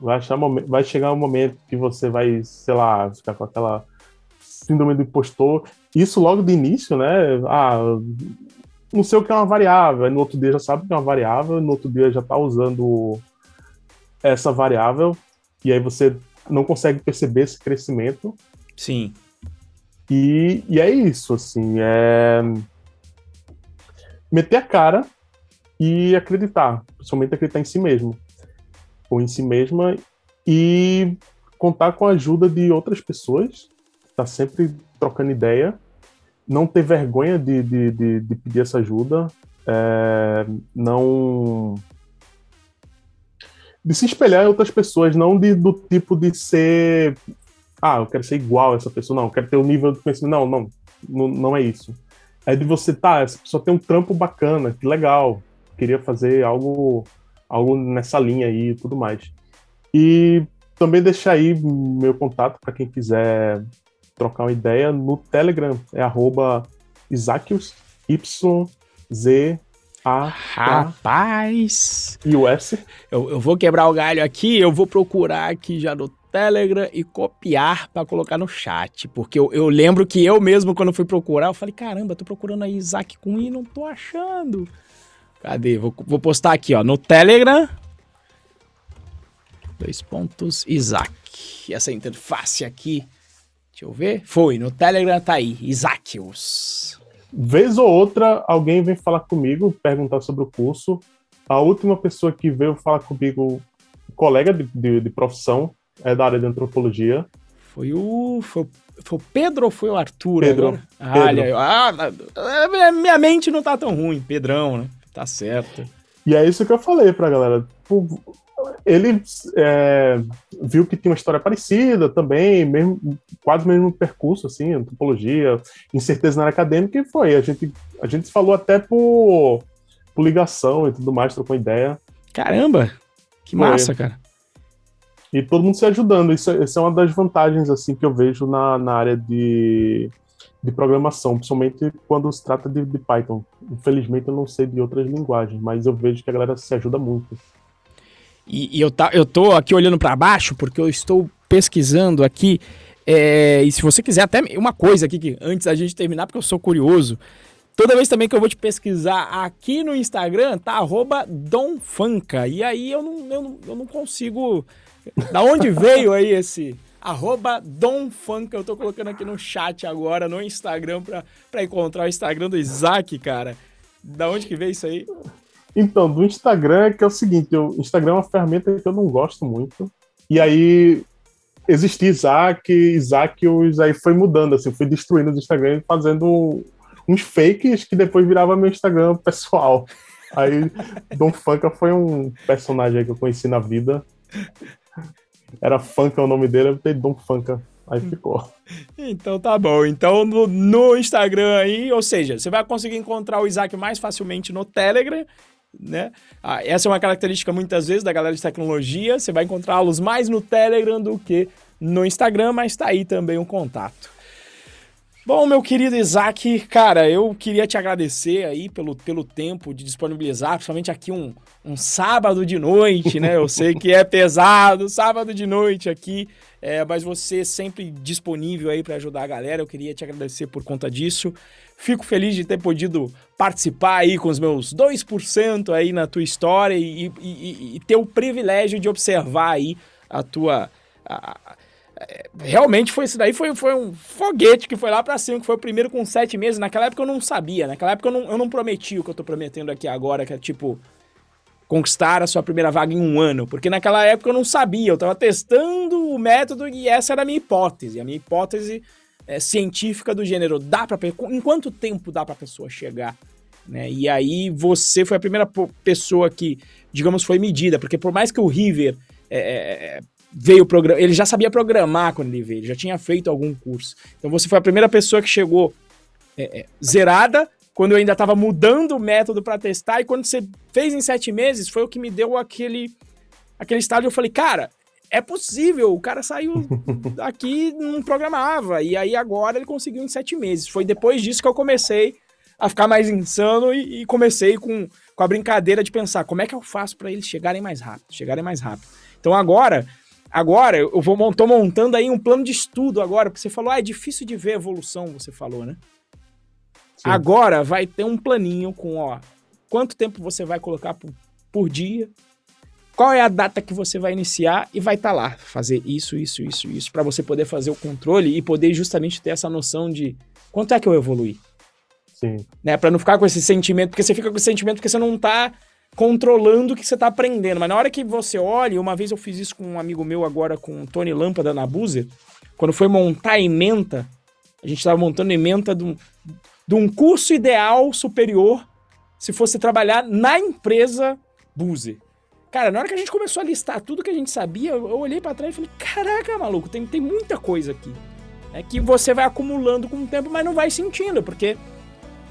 vai, vai chegar um momento que você vai, sei lá, ficar com aquela síndrome do impostor. Isso logo de início, né? Ah, não sei o que é uma variável. No outro dia já sabe o que é uma variável, no outro dia já está usando essa variável, e aí você não consegue perceber esse crescimento. Sim. E, e é isso, assim, é meter a cara e acreditar, principalmente acreditar em si mesmo, ou em si mesma, e contar com a ajuda de outras pessoas, tá sempre trocando ideia, não ter vergonha de, de, de, de pedir essa ajuda, é, não de se espelhar em outras pessoas, não de, do tipo de ser ah, eu quero ser igual a essa pessoa, não, eu quero ter o um nível de conhecimento, não, não, não é isso. É de você, tá, essa pessoa tem um trampo bacana, que legal, queria fazer algo, algo nessa linha aí e tudo mais. E também deixar aí meu contato para quem quiser trocar uma ideia no Telegram, é arroba Isaquios, Y, Z, a, Rapaz! E? Eu, eu vou quebrar o galho aqui, eu vou procurar aqui já no Telegram e copiar para colocar no chat. Porque eu, eu, lembro que eu mesmo, quando fui procurar, eu falei: caramba, tô procurando aí Isaac com I e não tô achando. Cadê? Vou, vou postar aqui, ó, no Telegram. Dois pontos, Isaac. Essa interface aqui. Deixa eu ver. Foi, no Telegram tá aí, Isaacios. Vez ou outra, alguém vem falar comigo, perguntar sobre o curso. A última pessoa que veio falar comigo, colega de, de, de profissão, é da área de antropologia. Foi o. Foi, foi o Pedro ou foi o Arthur? Pedro. Ah, Olha, ah, minha mente não tá tão ruim, Pedrão, né? Tá certo. E é isso que eu falei pra galera. Ele é, viu que tinha uma história parecida também, mesmo, quase o mesmo percurso, assim, antropologia, incerteza na área acadêmica, e foi. A gente, a gente falou até por, por ligação e tudo mais, trocou ideia. Caramba! Que massa, foi. cara. E todo mundo se ajudando. Isso, é, isso é uma das vantagens, assim, que eu vejo na, na área de, de programação, principalmente quando se trata de, de Python. Infelizmente eu não sei de outras linguagens, mas eu vejo que a galera se ajuda muito. E, e eu, tá, eu tô aqui olhando para baixo porque eu estou pesquisando aqui. É, e se você quiser, até uma coisa aqui que antes da gente terminar, porque eu sou curioso. Toda vez também que eu vou te pesquisar aqui no Instagram, tá arroba Donfanca. E aí eu não, eu não, eu não consigo. Da onde veio aí esse arroba Donfanca? Eu tô colocando aqui no chat agora, no Instagram, pra, pra encontrar o Instagram do Isaac, cara. Da onde que veio isso aí? Então, do Instagram é que é o seguinte, o Instagram é uma ferramenta que eu não gosto muito. E aí existia Isaac, Isaac aí foi mudando, assim, fui destruindo o Instagram fazendo uns fakes que depois virava meu Instagram pessoal. Aí Dom Funka foi um personagem que eu conheci na vida. Era Funka o nome dele, eu botei Dom Funka. Aí ficou. Então tá bom. Então no, no, Instagram aí, ou seja, você vai conseguir encontrar o Isaac mais facilmente no Telegram né? Ah, essa é uma característica muitas vezes da galera de tecnologia, você vai encontrá-los mais no Telegram do que no Instagram, mas tá aí também um contato. Bom, meu querido Isaac, cara, eu queria te agradecer aí pelo, pelo tempo de disponibilizar, principalmente aqui um, um sábado de noite, né? Eu sei que é pesado, sábado de noite aqui, é, mas você sempre disponível aí para ajudar a galera. Eu queria te agradecer por conta disso. Fico feliz de ter podido participar aí com os meus 2% aí na tua história e, e, e, ter o privilégio de observar aí a tua. A, realmente foi isso daí, foi, foi um foguete que foi lá para cima, que foi o primeiro com sete meses. Naquela época eu não sabia, naquela época eu não, eu não prometi o que eu tô prometendo aqui agora, que é tipo conquistar a sua primeira vaga em um ano, porque naquela época eu não sabia, eu estava testando o método e essa era a minha hipótese. A minha hipótese é, científica do gênero. Dá para em quanto tempo dá para pessoa chegar? Né? E aí você foi a primeira pessoa que, digamos, foi medida, porque por mais que o River é, é, é veio programar, ele já sabia programar quando ele veio, ele já tinha feito algum curso. Então você foi a primeira pessoa que chegou é, é, zerada quando eu ainda estava mudando o método para testar e quando você fez em sete meses foi o que me deu aquele aquele estágio. Eu falei, cara, é possível, o cara saiu daqui não programava, e aí agora ele conseguiu em sete meses. Foi depois disso que eu comecei a ficar mais insano e, e comecei com, com a brincadeira de pensar como é que eu faço para eles chegarem mais rápido, chegarem mais rápido. Então agora, agora eu vou tô montando aí um plano de estudo agora, porque você falou, ah, é difícil de ver evolução, você falou, né? Sim. Agora vai ter um planinho com, ó, quanto tempo você vai colocar por, por dia, qual é a data que você vai iniciar e vai estar tá lá, fazer isso, isso, isso, isso, para você poder fazer o controle e poder justamente ter essa noção de quanto é que eu evoluí. Sim. Né, para não ficar com esse sentimento, porque você fica com esse sentimento porque você não tá controlando o que você está aprendendo. Mas na hora que você olha, uma vez eu fiz isso com um amigo meu agora, com o Tony Lâmpada na Buzer, quando foi montar a ementa, a gente estava montando ementa de um, de um curso ideal superior se fosse trabalhar na empresa Buzer. Cara, na hora que a gente começou a listar tudo que a gente sabia, eu olhei para trás e falei: caraca, maluco, tem, tem muita coisa aqui. É que você vai acumulando com o tempo, mas não vai sentindo, porque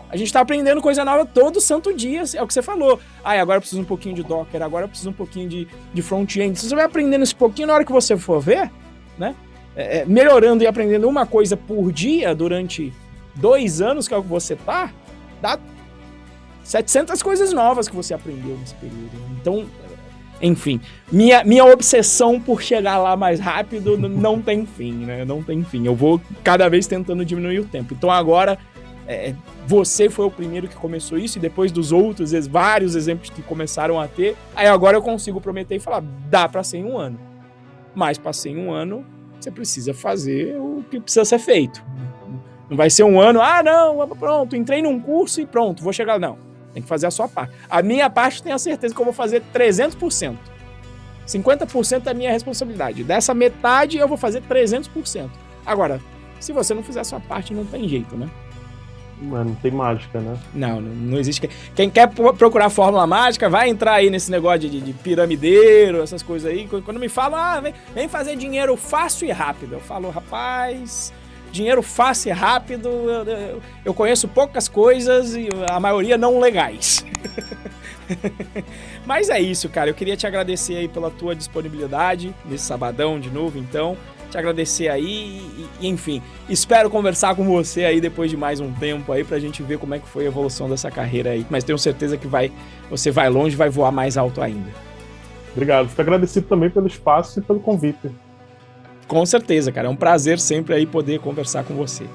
a gente tá aprendendo coisa nova todo santo dia, é o que você falou. Ah, agora eu preciso um pouquinho de Docker, agora eu preciso um pouquinho de, de front-end. Você vai aprendendo esse pouquinho, na hora que você for ver, né? É, é melhorando e aprendendo uma coisa por dia durante dois anos, que é o que você tá, dá 700 coisas novas que você aprendeu nesse período. Então, enfim, minha, minha obsessão por chegar lá mais rápido não tem fim, né? Não tem fim. Eu vou cada vez tentando diminuir o tempo. Então agora, é, você foi o primeiro que começou isso, e depois dos outros, vários exemplos que começaram a ter, aí agora eu consigo prometer e falar: dá para ser em um ano. Mas para ser em um ano, você precisa fazer o que precisa ser feito. Não vai ser um ano, ah, não, pronto, entrei num curso e pronto, vou chegar. Não. Tem que fazer a sua parte. A minha parte, tenho a certeza que eu vou fazer 300%. 50% é a minha responsabilidade. Dessa metade, eu vou fazer 300%. Agora, se você não fizer a sua parte, não tem jeito, né? Mas não tem mágica, né? Não, não, existe. Quem quer procurar fórmula mágica, vai entrar aí nesse negócio de, de piramideiro, essas coisas aí. Quando me falam, ah, vem, vem fazer dinheiro fácil e rápido. Eu falo, rapaz, dinheiro fácil e rápido. Eu, eu, eu conheço poucas coisas e a maioria não legais. Mas é isso, cara. Eu queria te agradecer aí pela tua disponibilidade nesse sabadão de novo, então. Te agradecer aí e, enfim, espero conversar com você aí depois de mais um tempo aí pra gente ver como é que foi a evolução dessa carreira aí. Mas tenho certeza que vai, você vai longe, vai voar mais alto ainda. Obrigado. Fico agradecido também pelo espaço e pelo convite. Com certeza, cara. É um prazer sempre aí poder conversar com você.